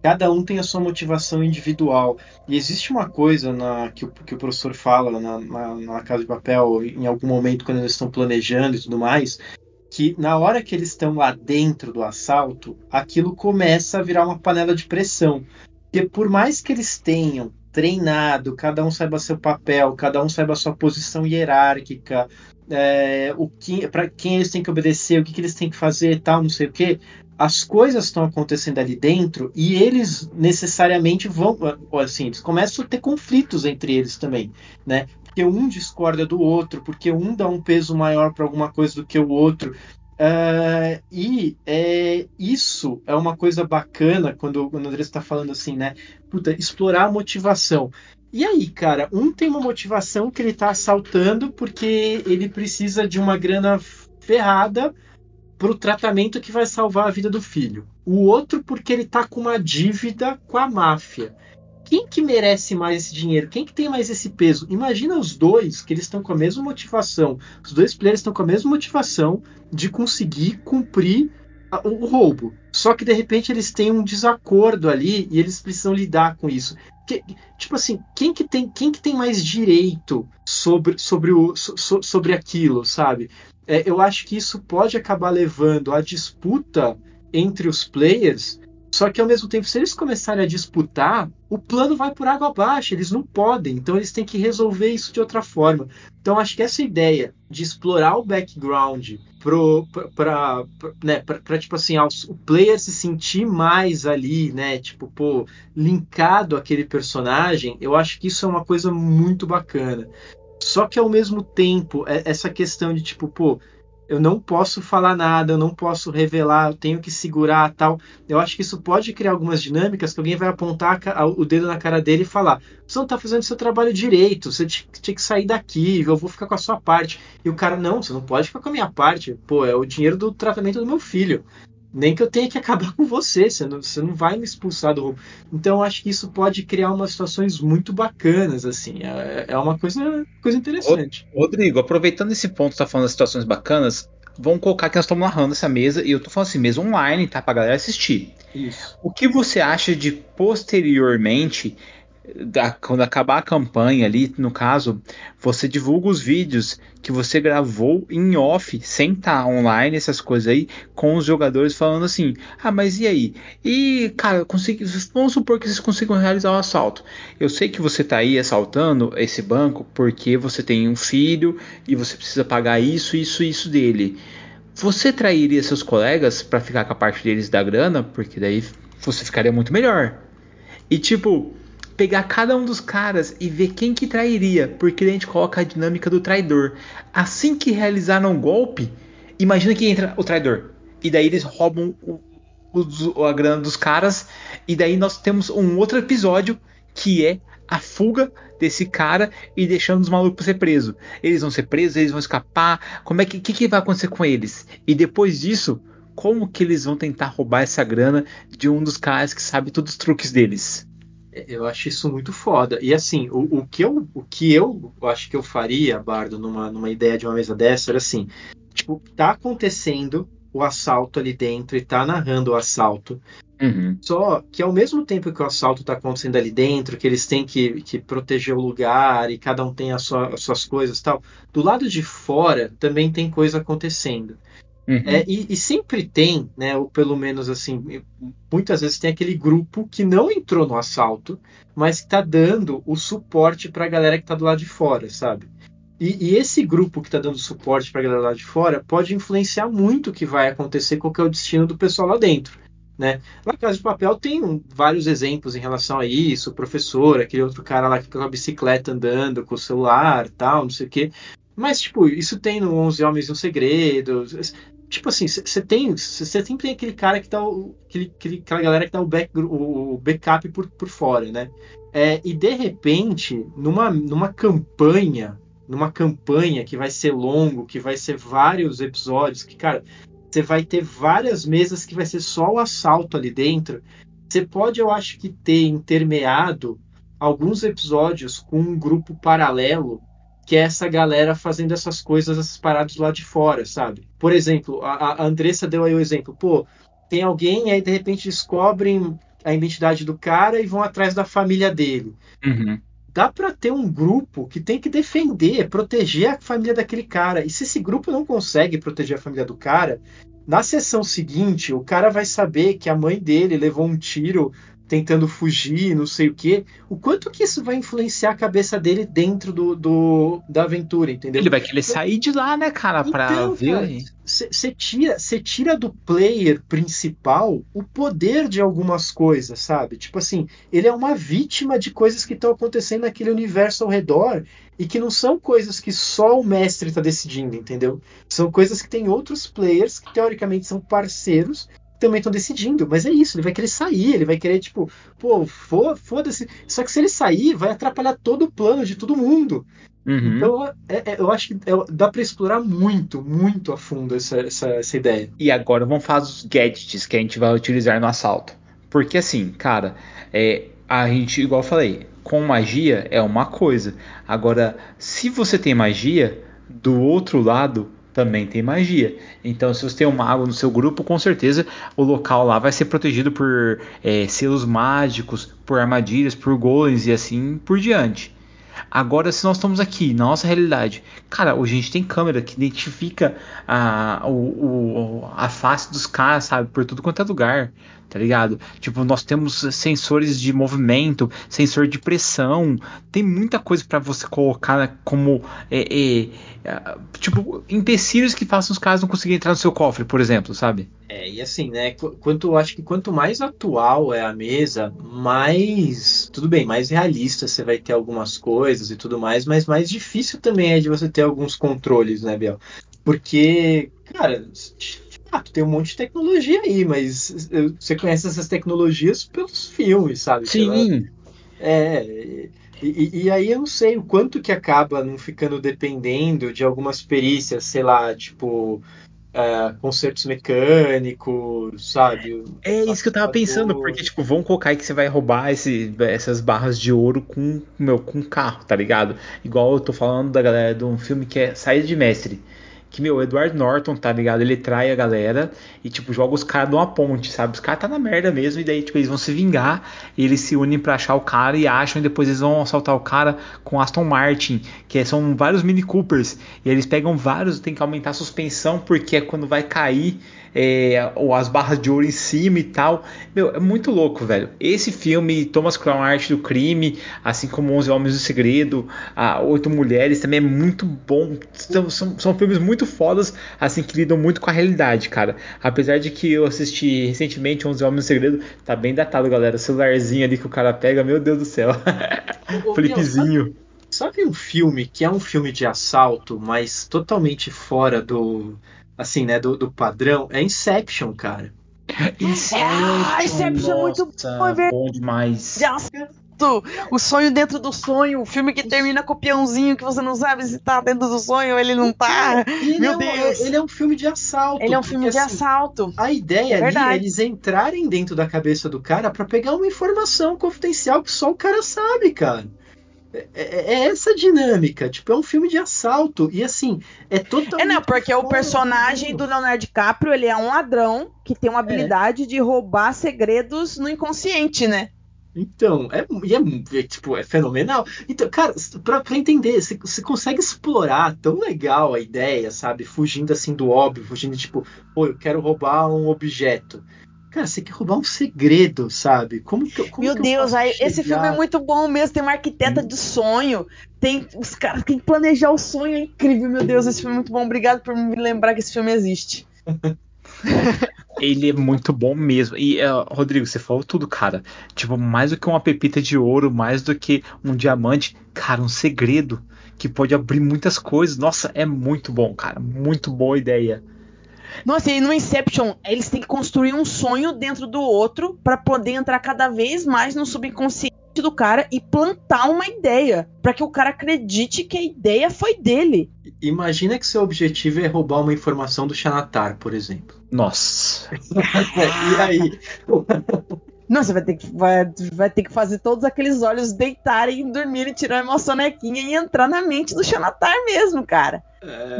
cada um tem a sua motivação individual. E existe uma coisa na, que, o, que o professor fala na, na, na, Casa de Papel, em algum momento, quando eles estão planejando e tudo mais, que na hora que eles estão lá dentro do assalto, aquilo começa a virar uma panela de pressão. Porque por mais que eles tenham treinado, cada um saiba seu papel, cada um saiba sua posição hierárquica, é, o que para quem eles têm que obedecer, o que, que eles têm que fazer, tal, não sei o que as coisas estão acontecendo ali dentro e eles necessariamente vão, assim, eles começam a ter conflitos entre eles também, né? Porque um discorda do outro, porque um dá um peso maior para alguma coisa do que o outro. Uh, e é, isso é uma coisa bacana quando, quando o André está falando assim, né? Puta, explorar a motivação. E aí, cara, um tem uma motivação que ele está assaltando porque ele precisa de uma grana ferrada para o tratamento que vai salvar a vida do filho. O outro porque ele está com uma dívida com a máfia. Quem que merece mais esse dinheiro? Quem que tem mais esse peso? Imagina os dois que eles estão com a mesma motivação. Os dois players estão com a mesma motivação de conseguir cumprir o roubo. Só que de repente eles têm um desacordo ali e eles precisam lidar com isso. Que, tipo assim, quem que tem, quem que tem mais direito sobre, sobre, o, so, sobre aquilo, sabe? é, eu acho que isso pode acabar levando a disputa entre os players. Só que ao mesmo tempo, se eles começarem a disputar, o plano vai por água abaixo. Eles não podem, então eles têm que resolver isso de outra forma. Então acho que essa ideia de explorar o background para né, tipo assim, o player se sentir mais ali, né, tipo, pô, linkado àquele personagem, eu acho que isso é uma coisa muito bacana. Só que ao mesmo tempo, é, essa questão de tipo, pô, eu não posso falar nada, eu não posso revelar, eu tenho que segurar tal. Eu acho que isso pode criar algumas dinâmicas que alguém vai apontar o dedo na cara dele e falar: você não está fazendo seu trabalho direito, você tinha que sair daqui, eu vou ficar com a sua parte. E o cara, não, você não pode ficar com a minha parte. Pô, é o dinheiro do tratamento do meu filho nem que eu tenha que acabar com você, você não, você não vai me expulsar do roubo. Então acho que isso pode criar umas situações muito bacanas, assim, é, é uma coisa, coisa interessante. Rodrigo, aproveitando esse ponto, você tá falando das situações bacanas, vamos colocar que nós estamos narrando essa mesa e eu tô falando assim, mesa online, tá? Pra galera assistir. Isso. O que você acha de posteriormente da, quando acabar a campanha ali, no caso, você divulga os vídeos que você gravou em off, sem estar tá online, essas coisas aí, com os jogadores falando assim: ah, mas e aí? E, cara, consegui, vamos supor que vocês consigam realizar o assalto. Eu sei que você está aí assaltando esse banco porque você tem um filho e você precisa pagar isso, isso, isso dele. você trairia seus colegas para ficar com a parte deles da grana? Porque daí você ficaria muito melhor. E tipo, pegar cada um dos caras e ver quem que trairia, porque a gente coloca a dinâmica do traidor. Assim que realizaram um golpe, imagina que entra o traidor. E daí eles roubam o, o, a grana dos caras. E daí nós temos um outro episódio que é a fuga desse cara e deixando os malucos ser presos. Eles vão ser presos, eles vão escapar. Como é que, que, que vai acontecer com eles? E depois disso, como que eles vão tentar roubar essa grana de um dos caras que sabe todos os truques deles? Eu acho isso muito foda. E assim, o, o, que, eu, o que eu acho que eu faria, Bardo, numa, numa ideia de uma mesa dessa, era assim: tipo, tá acontecendo o assalto ali dentro e tá narrando o assalto. Uhum. Só que ao mesmo tempo que o assalto está acontecendo ali dentro, que eles têm que, que proteger o lugar e cada um tem a sua, as suas coisas tal, do lado de fora também tem coisa acontecendo. Uhum. É, e, e, sempre tem, né, ou pelo menos assim, muitas vezes tem aquele grupo que não entrou no assalto, mas que está dando o suporte para a galera que está do lado de fora, sabe? E, e esse grupo que está dando suporte para a galera lá de fora pode influenciar muito o que vai acontecer, qual que é o destino do pessoal lá dentro. Né? Na Casa de Papel tem vários exemplos em relação a isso, o professor, aquele outro cara lá que fica com a bicicleta andando, com o celular, tal, não sei o quê. Mas, tipo, isso tem no 11 Homens e um Segredo. Tipo assim, você tem. Você sempre tem aquele cara que dá o. Aquele, aquele, aquela galera que dá o, back, o backup por, por fora, né? É, e de repente, numa, numa campanha, numa campanha que vai ser longo, que vai ser vários episódios, que, cara, você vai ter várias mesas que vai ser só o assalto ali dentro. Você pode, eu acho que, ter intermeado alguns episódios com um grupo paralelo que é essa galera fazendo essas coisas, essas paradas lá de fora, sabe? Por exemplo, a, a Andressa deu aí o exemplo, pô, tem alguém e aí de repente descobrem a identidade do cara e vão atrás da família dele. Uhum. Dá para ter um grupo que tem que defender, proteger a família daquele cara. E se esse grupo não consegue proteger a família do cara, na sessão seguinte, o cara vai saber que a mãe dele levou um tiro tentando fugir, não sei o quê. O quanto que isso vai influenciar a cabeça dele dentro do, do da aventura, entendeu? Ele vai querer sair de lá, né, cara, pra então, ver. Você tira, tira do player principal o poder de algumas coisas, sabe? Tipo assim, ele é uma vítima de coisas que estão acontecendo naquele universo ao redor e que não são coisas que só o mestre está decidindo, entendeu? São coisas que tem outros players que teoricamente são parceiros também estão decidindo, mas é isso, ele vai querer sair, ele vai querer, tipo, pô, foda-se. Só que se ele sair, vai atrapalhar todo o plano de todo mundo. Uhum. Então, é, é, eu acho que é, dá para explorar muito, muito a fundo essa, essa, essa, ideia. E agora vamos falar dos gadgets que a gente vai utilizar no assalto. Porque assim, cara, é, a gente, igual eu falei, com magia é uma coisa. Agora, se você tem magia, do outro lado também tem magia. Então, se você tem um mago no seu grupo, com certeza o local lá vai ser protegido por é, selos mágicos, por armadilhas, por golems e assim por diante. Agora, se nós estamos aqui, na nossa realidade, cara, hoje a gente tem câmera que identifica a, o, o, a face dos caras, sabe, por tudo quanto é lugar tá ligado? Tipo, nós temos sensores de movimento, sensor de pressão, tem muita coisa para você colocar como é, é, é, tipo empecilhos que façam os caras não conseguirem entrar no seu cofre, por exemplo, sabe? É, e assim, né? Quanto acho que quanto mais atual é a mesa, mais tudo bem, mais realista você vai ter algumas coisas e tudo mais, mas mais difícil também é de você ter alguns controles, né, Biel? Porque, cara, ah, tu tem um monte de tecnologia aí, mas você conhece essas tecnologias pelos filmes, sabe? Sim. É. E, e, aí eu não sei o quanto que acaba não ficando dependendo de algumas perícias, sei lá, tipo. Uh, concertos mecânicos, sabe? É isso que eu tava pensando, porque, tipo, vão colocar aí que você vai roubar esse, essas barras de ouro com, meu, com carro, tá ligado? Igual eu tô falando da galera de um filme que é Saída de Mestre que, meu, o Edward Norton, tá ligado? Ele trai a galera e, tipo, joga os caras de uma ponte, sabe? Os caras tá na merda mesmo, e daí, tipo, eles vão se vingar, e eles se unem para achar o cara e acham, e depois eles vão assaltar o cara com Aston Martin, que são vários Mini Coopers, e eles pegam vários, tem que aumentar a suspensão, porque é quando vai cair é, ou as barras de ouro em cima e tal. Meu, é muito louco, velho. Esse filme, Thomas Crown Arte do Crime, assim como Onze Homens do Segredo, a Oito Mulheres, também é muito bom. São, são, são filmes muito fodas, assim, que lidam muito com a realidade, cara. Apesar de que eu assisti recentemente 11 Homens no Segredo, tá bem datado, galera. O celularzinho ali que o cara pega, meu Deus do céu. Flipzinho. Sabe um filme que é um filme de assalto, mas totalmente fora do. Assim, né? Do, do padrão? É Inception, cara. Inception, Ah, Inception é muito nossa, bom, é bom demais. de assalto. O sonho dentro do sonho. O filme que termina com o peãozinho que você não sabe se tá dentro do sonho ou ele não tá. Ele Meu é um- Deus. ele é um filme de assalto. Ele é um porque, filme de assim, assalto. A ideia É ali é eles entrarem dentro da cabeça do cara pra pegar uma informação confidencial que só o cara sabe, cara. É, é- é essa dinâmica. Tipo, é um filme de assalto. E assim, é totalmente. É não, porque o personagem do Leonardo DiCaprio, ele é um ladrão que tem uma habilidade de roubar segredos no inconsciente, né? Então, é, e é, é, tipo, é fenomenal. Então, cara, pra, pra entender, você consegue explorar tão legal a ideia, sabe? Fugindo assim do óbvio, fugindo tipo, pô, eu quero roubar um objeto. Cara, você quer roubar um segredo, sabe? Como que, eu- como Meu que eu Deus, aí, esse filme é muito bom mesmo. Tem uma arquiteta de sonho. Tem os caras têm que planejar o sonho, é incrível. Meu Deus, esse filme é muito bom. Obrigado por me lembrar que esse filme existe. Ele é muito bom mesmo. E, eh, Rodrigo, você falou tudo, cara. Tipo, mais do que uma pepita de ouro, mais do que um diamante, cara, um segredo que pode abrir muitas coisas. Nossa, é muito bom, cara. Muito boa ideia. Nossa, e no Inception, eles têm que construir um sonho dentro do outro pra poder entrar cada vez mais no subconsciente do cara e plantar uma ideia, Pra que o cara acredite que a ideia foi dele. Imagina que seu objetivo é roubar uma informação do Xanatar, por exemplo. Nossa. e aí? Não, você vai ter que vai, vai ter que fazer todos aqueles olhos deitarem, dormirem, tirar uma sonequinha e entrar na mente do Xanatar mesmo, cara.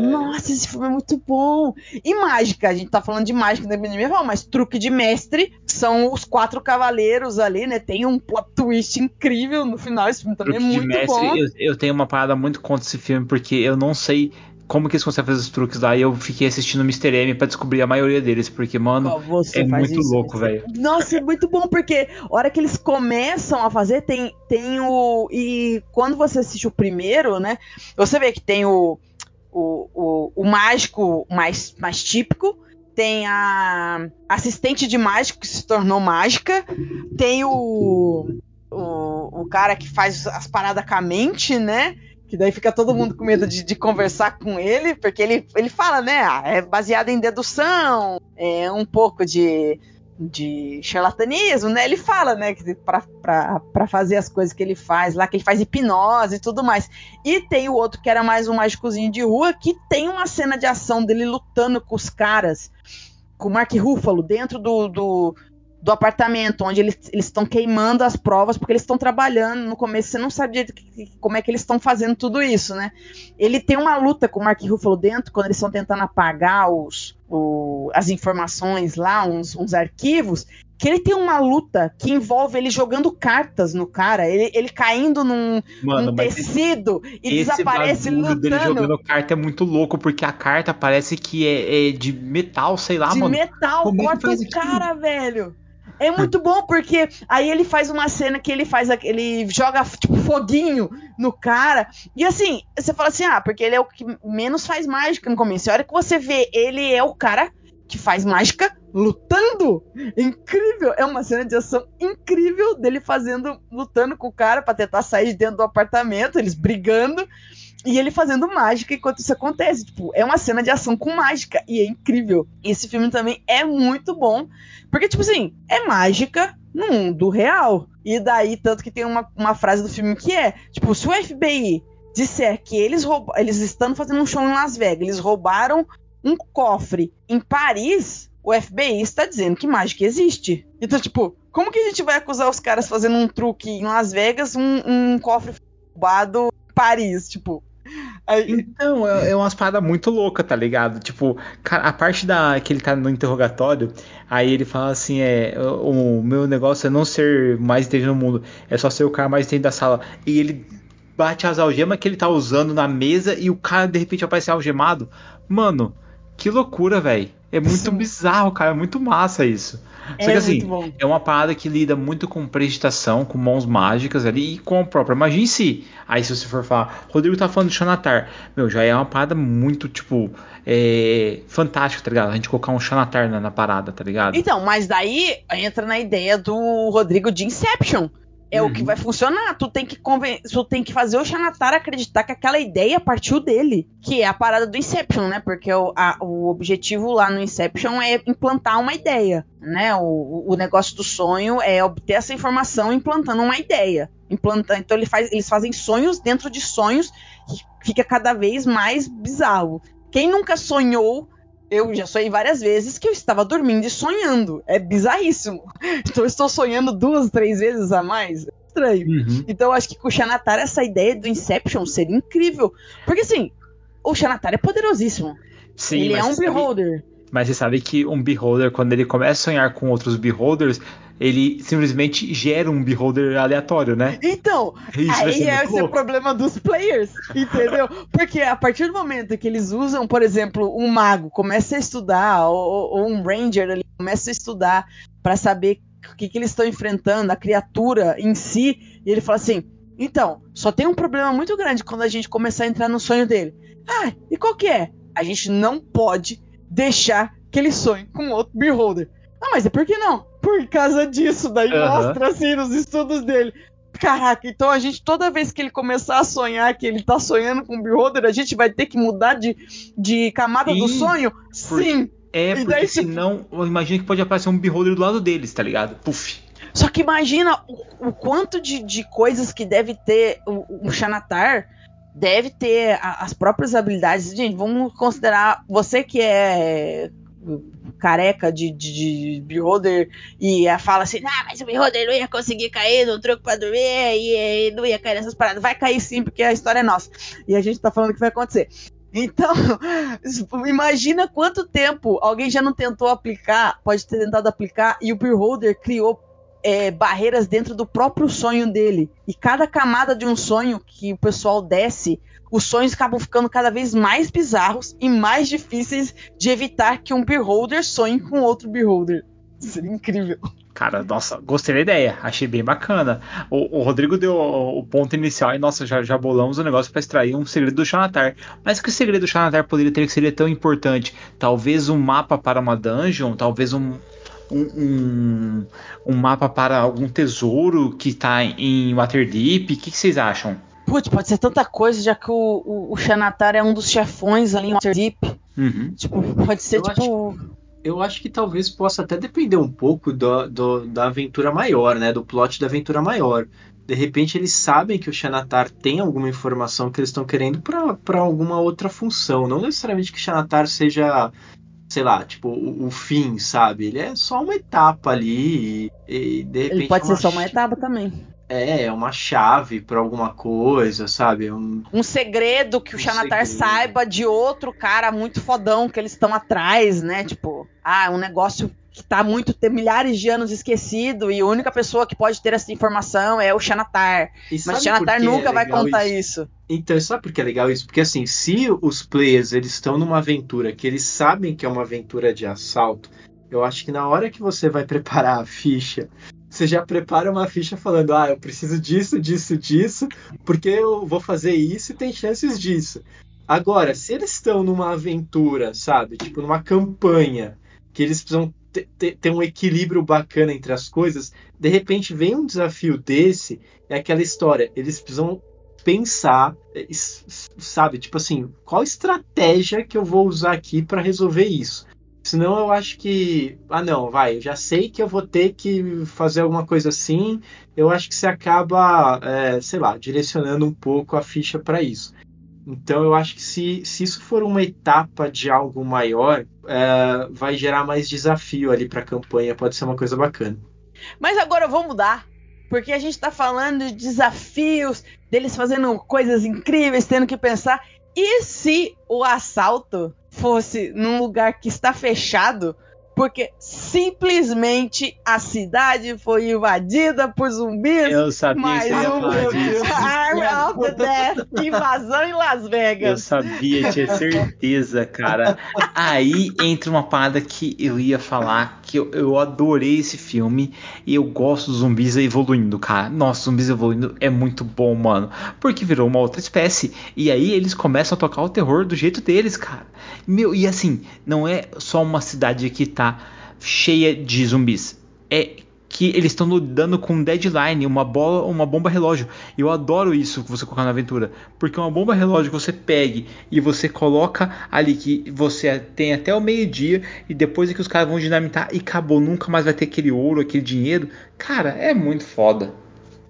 Nossa, esse filme é muito bom. E mágica, a gente tá falando de mágica da medieval, mas truque de mestre são os quatro cavaleiros ali, né? Tem um plot twist incrível no final. Esse filme também Truque é de muito mestre, bom. eu, eu tenho uma parada muito contra esse filme, porque eu não sei como que eles conseguem fazer os truques lá. E eu fiquei assistindo Mr. M pra descobrir a maioria deles, porque, mano, você é muito isso, louco, velho. Nossa, é muito bom, porque a hora que eles começam a fazer, tem, tem o. E quando você assiste o primeiro, né? Você vê que tem o, o, o, mágico mais, mais típico. Tem a assistente de mágico que se tornou mágica. Tem o, o, o cara que faz as paradas com a mente, né? Que daí fica todo mundo com medo de, de conversar com ele, porque ele, ele fala, né? Ah, é baseado em dedução, é um pouco de, de charlatanismo, né? Ele fala, né? Que pra fazer as coisas que ele faz lá, que ele faz hipnose e tudo mais. E tem o outro que era mais um mágicozinho de rua, que tem uma cena de ação dele lutando com os caras, com o Mark Ruffalo, dentro do, do, do apartamento, onde eles estão queimando as provas, porque eles estão trabalhando. No começo você não sabia como é que eles estão fazendo tudo isso, né? Ele tem uma luta com o Mark Ruffalo dentro, quando eles estão tentando apagar os, o- as informações lá, uns, uns arquivos, que ele tem uma luta que envolve ele jogando cartas no cara, ele, ele caindo num, Mano, num tecido e Esse desaparece bagulho dele lutando. jogando carta é muito louco, porque a carta parece que é, é de metal, sei lá, de mano. metal, Como é corta o cara, velho. É muito bom porque aí ele faz uma cena que ele faz ele joga tipo foguinho no cara. E assim, você fala assim: "Ah, porque ele é o que menos faz mágica no começo". E a hora que você vê, ele é o cara que faz mágica lutando. Incrível, é uma cena de ação incrível dele fazendo lutando com o cara pra tentar sair de dentro do apartamento, eles brigando. E ele fazendo mágica enquanto isso acontece. Tipo, é uma cena de ação com mágica. E é incrível. Esse filme também é muito bom. Porque, tipo assim, é mágica no mundo real. E daí, tanto que tem uma, uma frase do filme que é: tipo, se o FBI disser que eles roubam. Eles estão fazendo um show em Las Vegas, eles roubaram um cofre em Paris, o FBI está dizendo que mágica existe. Então, tipo, como que a gente vai acusar os caras fazendo um truque em Las Vegas, um, um cofre roubado em Paris? Tipo. Então, é, é umas paradas muito loucas, tá ligado? Tipo, a parte da que ele tá no interrogatório, aí ele fala assim, é, o, o meu negócio é não ser mais inteligente no mundo, é só ser o cara mais inteligente da sala. E ele bate as algemas que ele tá usando na mesa e o cara de repente aparece algemado. Mano, que loucura, velho. É muito Sim. bizarro, cara. É muito massa isso. Só É que assim, muito bom. é uma parada que lida muito com prestidigitação, com mãos mágicas ali e com a própria magia em si. Aí se você for falar, Rodrigo tá falando de Xanatar. Meu, já é uma parada muito, tipo, é, fantástica, tá ligado? A gente colocar um Xanatar na, na parada, tá ligado? Então, mas daí entra na ideia do Rodrigo de Inception. É o que Uhum. vai funcionar. Tu tem que tu tem que fazer o Xanatar acreditar que aquela ideia partiu dele. Que é a parada do Inception, né? Porque o, a- o objetivo lá no Inception é implantar uma ideia. Né? O, o negócio do sonho é obter essa informação implantando uma ideia. Implantando, então ele faz, eles fazem sonhos dentro de sonhos que fica cada vez mais bizarro. Quem nunca sonhou eu já sonhei várias vezes que eu estava dormindo e sonhando. É bizarríssimo. Então eu estou sonhando duas, três vezes a mais. É Estranho. Uhum. Então eu acho que com o Xanatar essa ideia do Inception seria incrível. Porque assim, o Xanatar é poderosíssimo. Sim, ele é um você sabe- beholder. Mas você sabe que um beholder, quando ele começa a sonhar com outros beholders, ele simplesmente gera um beholder aleatório, né? Então, Isso vai aí ser é o problema dos players, entendeu? Porque a partir do momento que eles usam, por exemplo, um mago começa a estudar, ou, ou um ranger ali começa a estudar pra saber o que, que eles estão enfrentando, a criatura em si, e ele fala assim: então, só tem um problema muito grande quando a gente começar a entrar no sonho dele. Ah, e qual que é? A gente não pode deixar que ele sonhe com outro beholder. Ah, mas é por que não? Por causa disso, daí Aham. mostra assim nos estudos dele. Caraca, então a gente, toda vez que ele começar a sonhar que ele tá sonhando com o Beholder, a gente vai ter que mudar de, de camada do Sim, sonho? por- Sim. É, E porque daí, senão, eu imagino que pode aparecer um beholder do lado deles, tá ligado? Puf. Só que imagina o, o quanto de, de coisas que deve ter o, o Xanatar. Deve ter a- as próprias habilidades. Gente, vamos considerar você que é careca de, de, de Beholder e fala assim: Ah, mas o Beholder não ia conseguir cair no truco pra dormir e, e não ia cair nessas paradas. Vai cair sim, porque a história é nossa. E a gente tá falando que vai acontecer. Então, imagina quanto tempo alguém já não tentou aplicar, pode ter tentado aplicar, e o Beholder criou é, barreiras dentro do próprio sonho dele. E cada camada de um sonho que o pessoal desce, os sonhos acabam ficando cada vez mais bizarros e mais difíceis de evitar que um Beholder sonhe com outro Beholder. Seria incrível. Cara, nossa, gostei da ideia, achei bem bacana. O, o Rodrigo deu o, o ponto inicial e, nossa, já, já bolamos o negócio pra extrair um segredo do Xanatar. Mas que segredo do Xanatar poderia ter que seria tão importante? Talvez um mapa para uma dungeon, talvez um. Um, um, um mapa para algum tesouro que tá em Waterdeep. O que, que vocês acham? Putz, pode ser tanta coisa, já que o, o, o Xanatar é um dos chefões ali em Waterdeep. Uhum. Tipo, pode ser Eu tipo. Eu acho que talvez possa até depender um pouco do, do- da aventura maior, né? Do plot da aventura maior. De repente eles sabem que o Xanatar tem alguma informação que eles estão querendo para alguma outra função. Não necessariamente que o Xanatar seja, sei lá, tipo, o, o fim, sabe? Ele é só uma etapa ali e, e, de repente. Ele pode é ser só uma etapa também. É, é uma chave para alguma coisa, sabe? Um, Um segredo que o Um Xanatar segredo. saiba de outro cara muito fodão que eles estão atrás, né? Tipo, ah, um negócio que tá muito, tem milhares de anos esquecido e a única pessoa que pode ter essa informação é o Xanatar. E Mas o Xanatar é nunca vai legal contar isso? isso. Então, sabe por que é legal isso? Porque assim, se os players eles estão numa aventura que eles sabem que é uma aventura de assalto, eu acho que na hora que você vai preparar a ficha, você já prepara uma ficha falando, ah, eu preciso disso, disso, disso, porque eu vou fazer isso e tem chances disso. Agora, se eles estão numa aventura, sabe, tipo numa campanha, que eles precisam ter, ter- um equilíbrio bacana entre as coisas, de repente vem um desafio desse, é aquela história, eles precisam pensar, s- sabe? Tipo assim, qual estratégia que eu vou usar aqui para resolver isso? Senão eu acho que, ah não, vai, eu já sei que eu vou ter que fazer alguma coisa assim. Eu acho que você acaba, eh, sei lá, direcionando um pouco a ficha para isso. Então eu acho que se, se isso for uma etapa de algo maior, eh, vai gerar mais desafio ali para a campanha. Pode ser uma coisa bacana. Mas agora eu vou mudar. Porque a gente tá falando de desafios, deles fazendo coisas incríveis, tendo que pensar. E se o assalto fosse num lugar que está fechado, Porque simplesmente a cidade foi invadida por zumbis. Eu sabia mais que você ia um falar disso. Arm of the Death, invasão em Las Eu Vegas. sabia, tinha certeza, cara. Aí entra uma parada que eu ia falar, que eu, eu adorei esse filme e eu gosto dos zumbis evoluindo, cara. Nossa, zumbis evoluindo é muito bom, mano. Porque virou uma outra espécie. E aí eles começam a tocar o terror do jeito deles, cara. Meu, e assim, não é só uma cidade que tá cheia de zumbis. É que eles estão lidando com um deadline, uma bola, uma bomba relógio. Eu adoro isso que você colocar na aventura, porque uma bomba relógio que você pegue e você coloca ali que você tem até o meio-dia e depois é que os caras vão dinamitar e acabou, nunca mais vai ter aquele ouro, aquele dinheiro. Cara, é muito foda.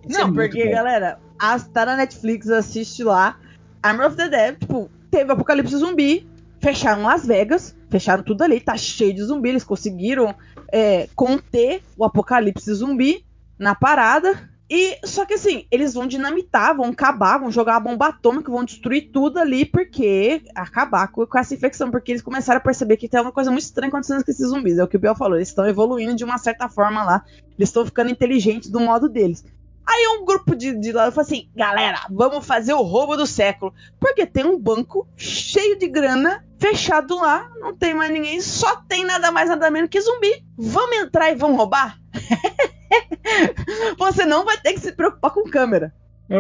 Isso é Não, muito porque, galera, a, tá na Netflix, assiste lá. Armor of the Dead, tipo, teve apocalipse zumbi, fecharam Las Vegas, fecharam tudo ali, tá cheio de zumbi, eles conseguiram é, conter o apocalipse zumbi na parada. E só que assim, eles vão dinamitar, vão acabar, vão jogar a bomba atômica, vão destruir tudo ali, porque acabar com, com essa infecção, porque eles começaram a perceber que tem uma coisa muito estranha acontecendo com esses zumbis. É o que o Biel falou, eles estão evoluindo de uma certa forma lá, eles estão ficando inteligentes do modo deles. Aí um grupo de, de lá falou assim: galera, vamos fazer o roubo do século. Porque tem um banco cheio de grana, fechado lá, não tem mais ninguém, só tem nada mais nada menos que zumbi. Vamos entrar e vamos roubar? Você não vai ter que se preocupar com câmera.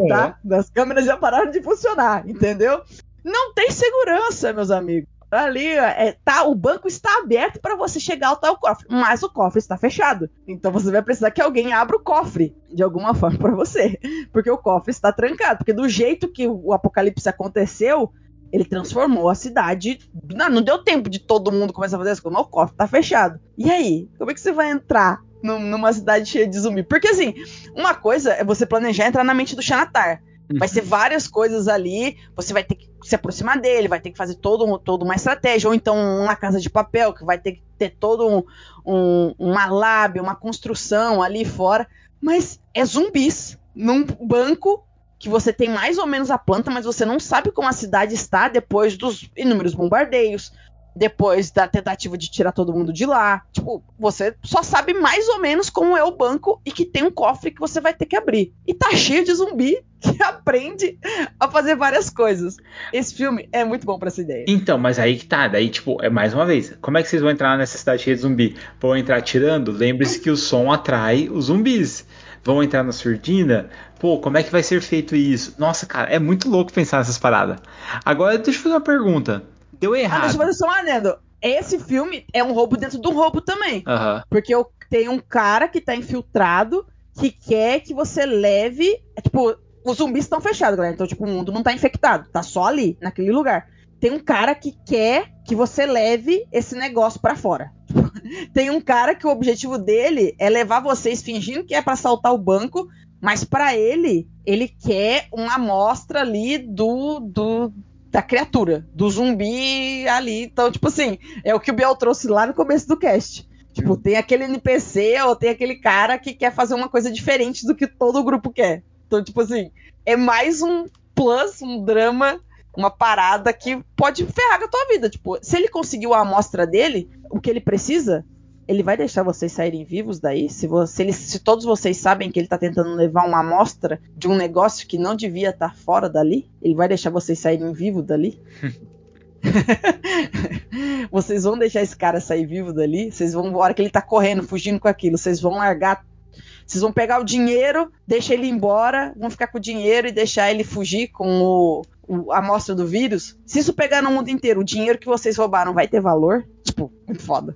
Tá? As câmeras já pararam de funcionar, entendeu? Não tem segurança, meus amigos. Ali, é, tá, o banco está aberto para você chegar ao tal cofre, mas o cofre está fechado. Então você vai precisar que alguém abra o cofre de alguma forma para você, porque o cofre está trancado. Porque do jeito que o apocalipse aconteceu, ele transformou a cidade. Não, não deu tempo de todo mundo começar a fazer as coisas, o cofre está fechado. E aí, como é que você vai entrar num- numa cidade cheia de zumbi? Porque assim, uma coisa é você planejar entrar na mente do Xanatar. Vai ser várias coisas ali, você vai ter que se aproximar dele, vai ter que fazer todo, toda uma estratégia, ou então uma casa de papel, que vai ter que ter todo um, um- uma lábia, uma construção ali fora. Mas é zumbis num banco que você tem mais ou menos a planta, mas você não sabe como a cidade está depois dos inúmeros bombardeios, depois da tentativa de tirar todo mundo de lá. Tipo, você só sabe mais ou menos como é o banco e que tem um cofre que você vai ter que abrir. E tá cheio de zumbi que aprende a fazer várias coisas. Esse filme é muito bom pra essa ideia. Então, mas aí que tá, daí tipo, é mais uma vez, como é que vocês vão entrar nessa cidade cheia de zumbi? Vão entrar atirando? Lembre-se que o som atrai os zumbis. Vão entrar na surdina? Pô, como é que vai ser feito isso? Nossa, cara, é muito louco pensar nessas paradas. Agora, deixa eu fazer uma pergunta. Deu Ah, errado. deixa eu fazer só um adendo. Esse filme é um roubo dentro de um roubo também. Porque eu- tem um cara que tá infiltrado que quer que você leve. é, tipo, os zumbis estão fechados, galera. Então, tipo, o mundo não tá infectado. Tá só ali, naquele lugar. Tem um cara que quer que você leve esse negócio pra fora. Tem um cara que o objetivo dele é levar vocês fingindo que é pra assaltar o banco, mas pra ele, ele quer uma amostra ali do, do da criatura, do zumbi ali. Então, tipo assim, é o que o Biel trouxe lá no começo do cast. Tipo, tem aquele NPC ou tem aquele cara que quer fazer uma coisa diferente do que todo o grupo quer. Então, tipo assim, é mais um plus, um drama, uma parada que pode ferrar com a tua vida. Tipo, se ele conseguiu a amostra dele, o que ele precisa, ele vai deixar vocês saírem vivos daí? Se, você, se, se todos vocês sabem que ele tá tentando levar uma amostra de um negócio que não devia estar fora dali, ele vai deixar vocês saírem vivos dali? vocês vão deixar esse cara sair vivo dali? Vocês vão, na hora que ele tá correndo, fugindo com aquilo, vocês vão largar. Vocês vão pegar o dinheiro, deixar ele embora, vão ficar com o dinheiro e deixar ele fugir com o, o- a amostra do vírus. Se isso pegar no mundo inteiro, o dinheiro que vocês roubaram vai ter valor? Tipo, foda.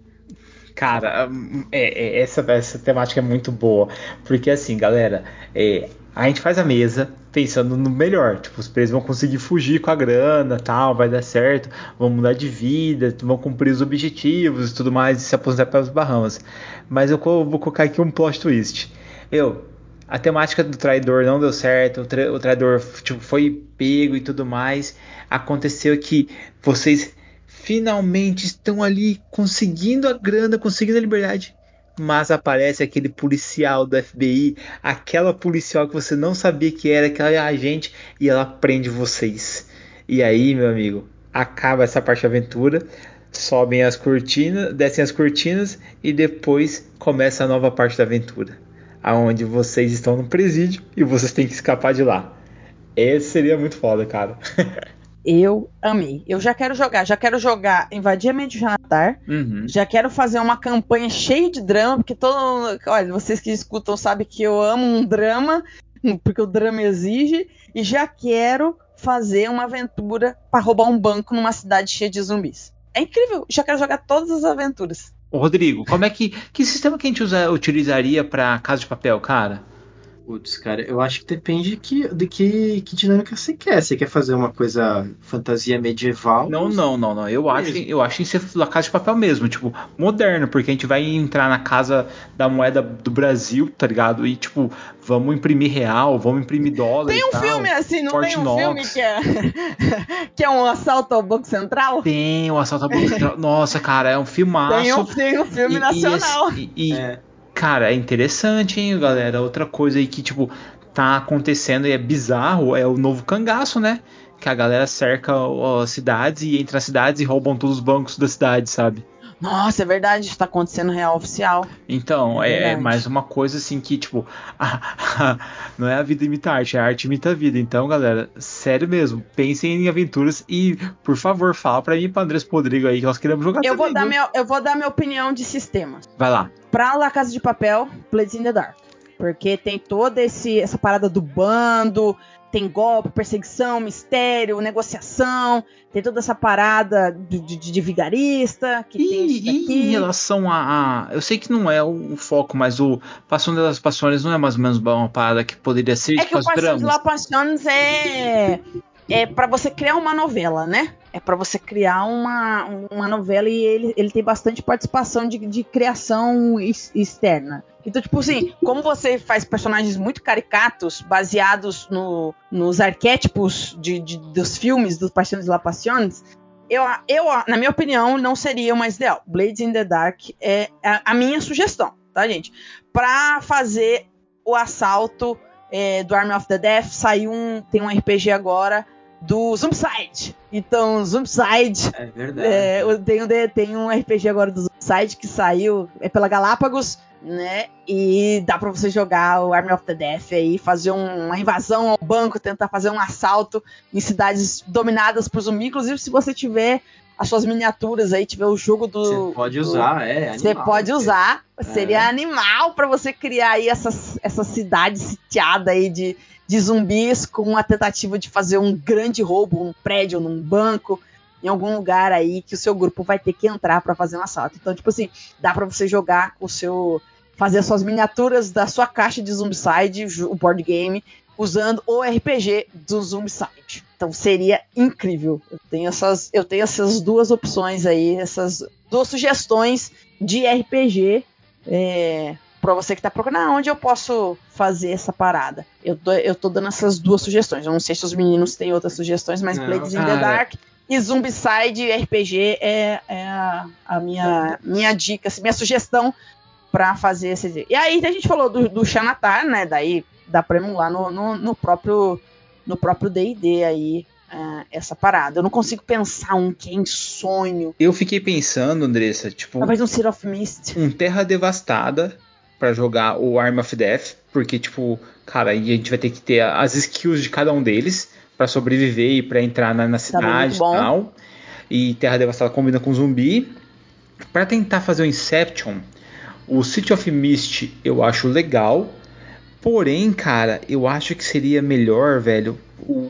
Cara, hum, é- é- essa, essa temática é muito boa. Porque assim, galera, é, a gente faz a mesa pensando no melhor. Tipo, os presos vão conseguir fugir com a grana, tal, vai dar certo, vão mudar de vida, vão cumprir os objetivos e tudo mais, e se aposentar pelas Bahamas. Mas eu vou colocar aqui um plot twist. Eu, a temática do traidor não deu certo, o, tra- o traidor tipo, foi pego e tudo mais. Aconteceu que vocês finalmente estão ali conseguindo a grana, conseguindo a liberdade. Mas aparece aquele policial do FBI, aquela policial que você não sabia que era, aquela agente, e ela prende vocês. E aí, meu amigo, acaba essa parte da aventura. sobem as cortinas, descem as cortinas e depois começa a nova parte da aventura, aonde vocês estão no presídio e vocês têm que escapar de lá. Esse seria muito foda, cara. Eu amei. Eu já quero jogar. Já quero jogar Invadir a Mente de Janatar. Uhum. Já quero fazer uma campanha cheia de drama, porque todo. Olha, vocês que escutam sabem que eu amo um drama, porque o drama exige. E já quero fazer uma aventura para roubar um banco numa cidade cheia de zumbis. É incrível. Já quero jogar todas as aventuras. Rodrigo, como é que. Que sistema que a gente usa, utilizaria pra Casa de Papel, cara? Putz, cara, eu acho que depende de que, de que, que dinâmica você quer. Você quer fazer uma coisa fantasia medieval? Não, não, não, não. Eu acho, que, eu acho que ser La Casa de Papel mesmo, tipo, moderno, porque a gente vai entrar na casa da moeda do Brasil, tá ligado? E, tipo, vamos imprimir real, vamos imprimir dólar. Tem e um tal. filme assim, não Fort tem um Knox. filme que é, que é um assalto ao Banco Central? Tem o Assalto ao Banco Central. Nossa, cara, é um filmaço. Tem um, tem um filme E- e nacional. esse- E, e, cara, é interessante, hein, galera? Outra coisa aí que, tipo, tá acontecendo e é bizarro é o novo cangaço, né? Que a galera cerca as cidades e entra nas cidades e roubam todos os bancos da cidade, sabe? Nossa, é verdade, isso tá acontecendo real oficial. Então, É é, mais uma coisa assim que, tipo, não é a vida imita a arte, é a arte imita a vida. Então, galera, sério mesmo, pensem em aventuras e, por favor, fala pra mim e pra Andrés Podrigo aí que nós queremos jogar Eu vou, também, dar viu? minha, eu vou dar minha opinião de sistemas. Vai lá. Pra La Casa de Papel, Blades in the Dark. Porque tem toda esse, essa parada do bando, tem golpe, perseguição, mistério, negociação, tem toda essa parada de, de, de vigarista, que tem isso E em daqui. relação a, a- Eu sei que não é o, o foco, mas o Passão das Passões não é mais ou menos uma parada que poderia ser É tipo que o as Paixão de dramas. La Passiones é é para você criar uma novela, né? É pra você criar uma, uma novela e ele, ele tem bastante participação de, de criação ex- externa. Então, tipo assim, como você faz personagens muito caricatos, baseados no, nos arquétipos de, de- dos filmes dos Paixões de La Passiones, eu, eu, na minha opinião, não seria o mais ideal. Blades in the Dark é a, a minha sugestão, tá, gente? Pra fazer o assalto é, do Army of the Death, saiu um. Tem um RPG agora do Zombicide. Então, Zombicide. É verdade. É, eu tenho, tem um RPG agora do Zombicide que saiu é pela Galápagos, né? E dá pra você jogar o Army of the Death aí, fazer um- uma invasão ao banco, tentar fazer um assalto em cidades dominadas por zumbi. Inclusive, se você tiver as suas miniaturas aí, tiver o jogo do. Você pode do- usar, é. Você pode usar. É. Seria animal pra você criar aí essa, essa cidade sitiada aí de, de zumbis com uma tentativa de fazer um grande roubo, um prédio, num banco, em algum lugar aí que o seu grupo vai ter que entrar pra fazer um assalto. Então, tipo assim, dá pra você jogar com o seu. fazer as suas miniaturas da sua caixa de Zombicide, o board game, usando o RPG do Zombicide. Então seria incrível. Eu tenho essas, eu tenho essas duas opções aí, essas duas sugestões de RPG é, para você que tá procurando ah, onde eu posso fazer essa parada. Eu tô, eu tô dando essas duas sugestões. Eu não sei se os meninos têm outras sugestões, mas Não, Blades in the. Dark e Zombicide RPG é, é a, a minha, minha dica, assim, minha sugestão pra fazer esse. E aí a gente falou do, do Xanatar, né? Daí dá pra emular no, no, no próprio no próprio D&D aí é, essa parada. Eu não consigo pensar um que é em sonho. Eu fiquei pensando, Andressa, tipo, Talvez um Seed of Mist. um Terra Devastada pra jogar o Arm of Death, porque tipo, cara, aí a gente vai ter que ter as skills de cada um deles pra sobreviver e pra entrar na, na Também cidade e tal. E Terra Devastada combina com zumbi. Pra tentar fazer o Inception, o City of Mist eu acho legal. Porém, cara, eu acho que seria melhor, velho,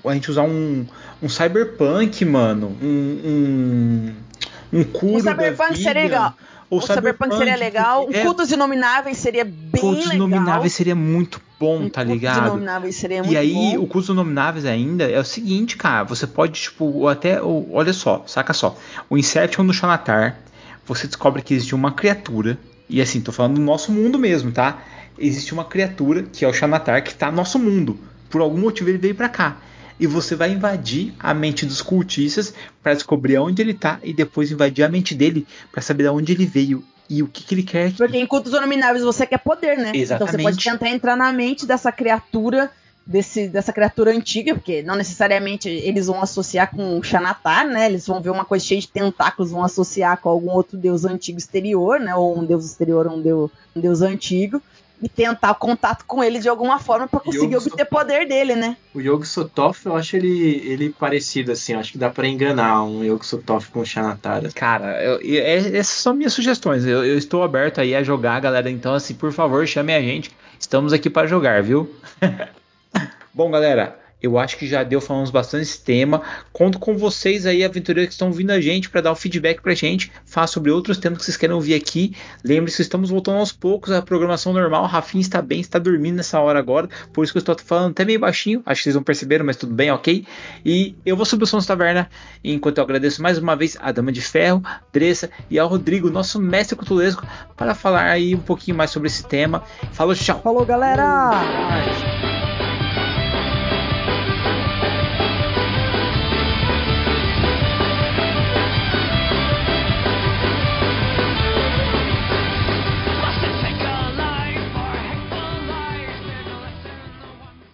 a gente usar um, um cyberpunk, mano. Um. Um, um curo O Cyberpunk da vida. seria legal. Ou O Cyberpunk seria legal. porque- Um Cultos Inomináveis seria bem Cultos legal. Inomináveis seria muito bom, tá Cultos ligado? Inomináveis seria muito E aí, bom. o Cultos Inomináveis ainda é o seguinte, cara. Você pode, tipo, até. o- Olha só, saca só. O Inception do Xanatar, você descobre que existe uma criatura. E assim, tô falando do nosso mundo mesmo, tá? Existe uma criatura, que é o Xanatar, que tá no nosso mundo. Por algum motivo ele veio pra cá. E você vai invadir a mente dos cultistas pra descobrir aonde ele tá e depois invadir a mente dele pra saber de onde ele veio e o que, que ele quer aqui. Porque em cultos inomináveis você quer poder, né? Então você Exatamente. pode tentar entrar na mente dessa criatura desse, dessa criatura antiga, porque não necessariamente eles vão associar com o Xanatar, né? Eles vão ver uma coisa cheia de tentáculos, vão associar com algum outro deus antigo exterior, né? Ou um deus exterior, um deus, um deus antigo. E tentar contato com ele de alguma forma para conseguir Yogo obter poder dele, né? O Yogo Sotof, eu acho ele, ele parecido, assim. Eu acho que dá pra enganar um Yogo Sotof com o Xanatara. Cara, eu- eu- é- essas são minhas sugestões. Eu, eu estou aberto aí a jogar, galera. Então, assim, por favor, chamem a gente. Estamos aqui para jogar, viu? Bom, galera, eu acho que já deu, falamos bastante esse tema. Conto com vocês aí, aventureiros que estão vindo a gente, para dar um feedback pra gente. Falar sobre outros temas que vocês querem ouvir aqui. Lembre-se que estamos voltando aos poucos à programação normal. Rafinha está bem, está dormindo nessa hora agora. Por isso que eu estou falando até meio baixinho. Acho que vocês não perceberam, mas tudo bem, ok? E eu vou subir o som da taverna. Enquanto eu agradeço mais uma vez a Dama de Ferro, Dressa e ao Rodrigo, nosso mestre cutulesco, para falar aí um pouquinho mais sobre esse tema. Falou, tchau! Falou, galera!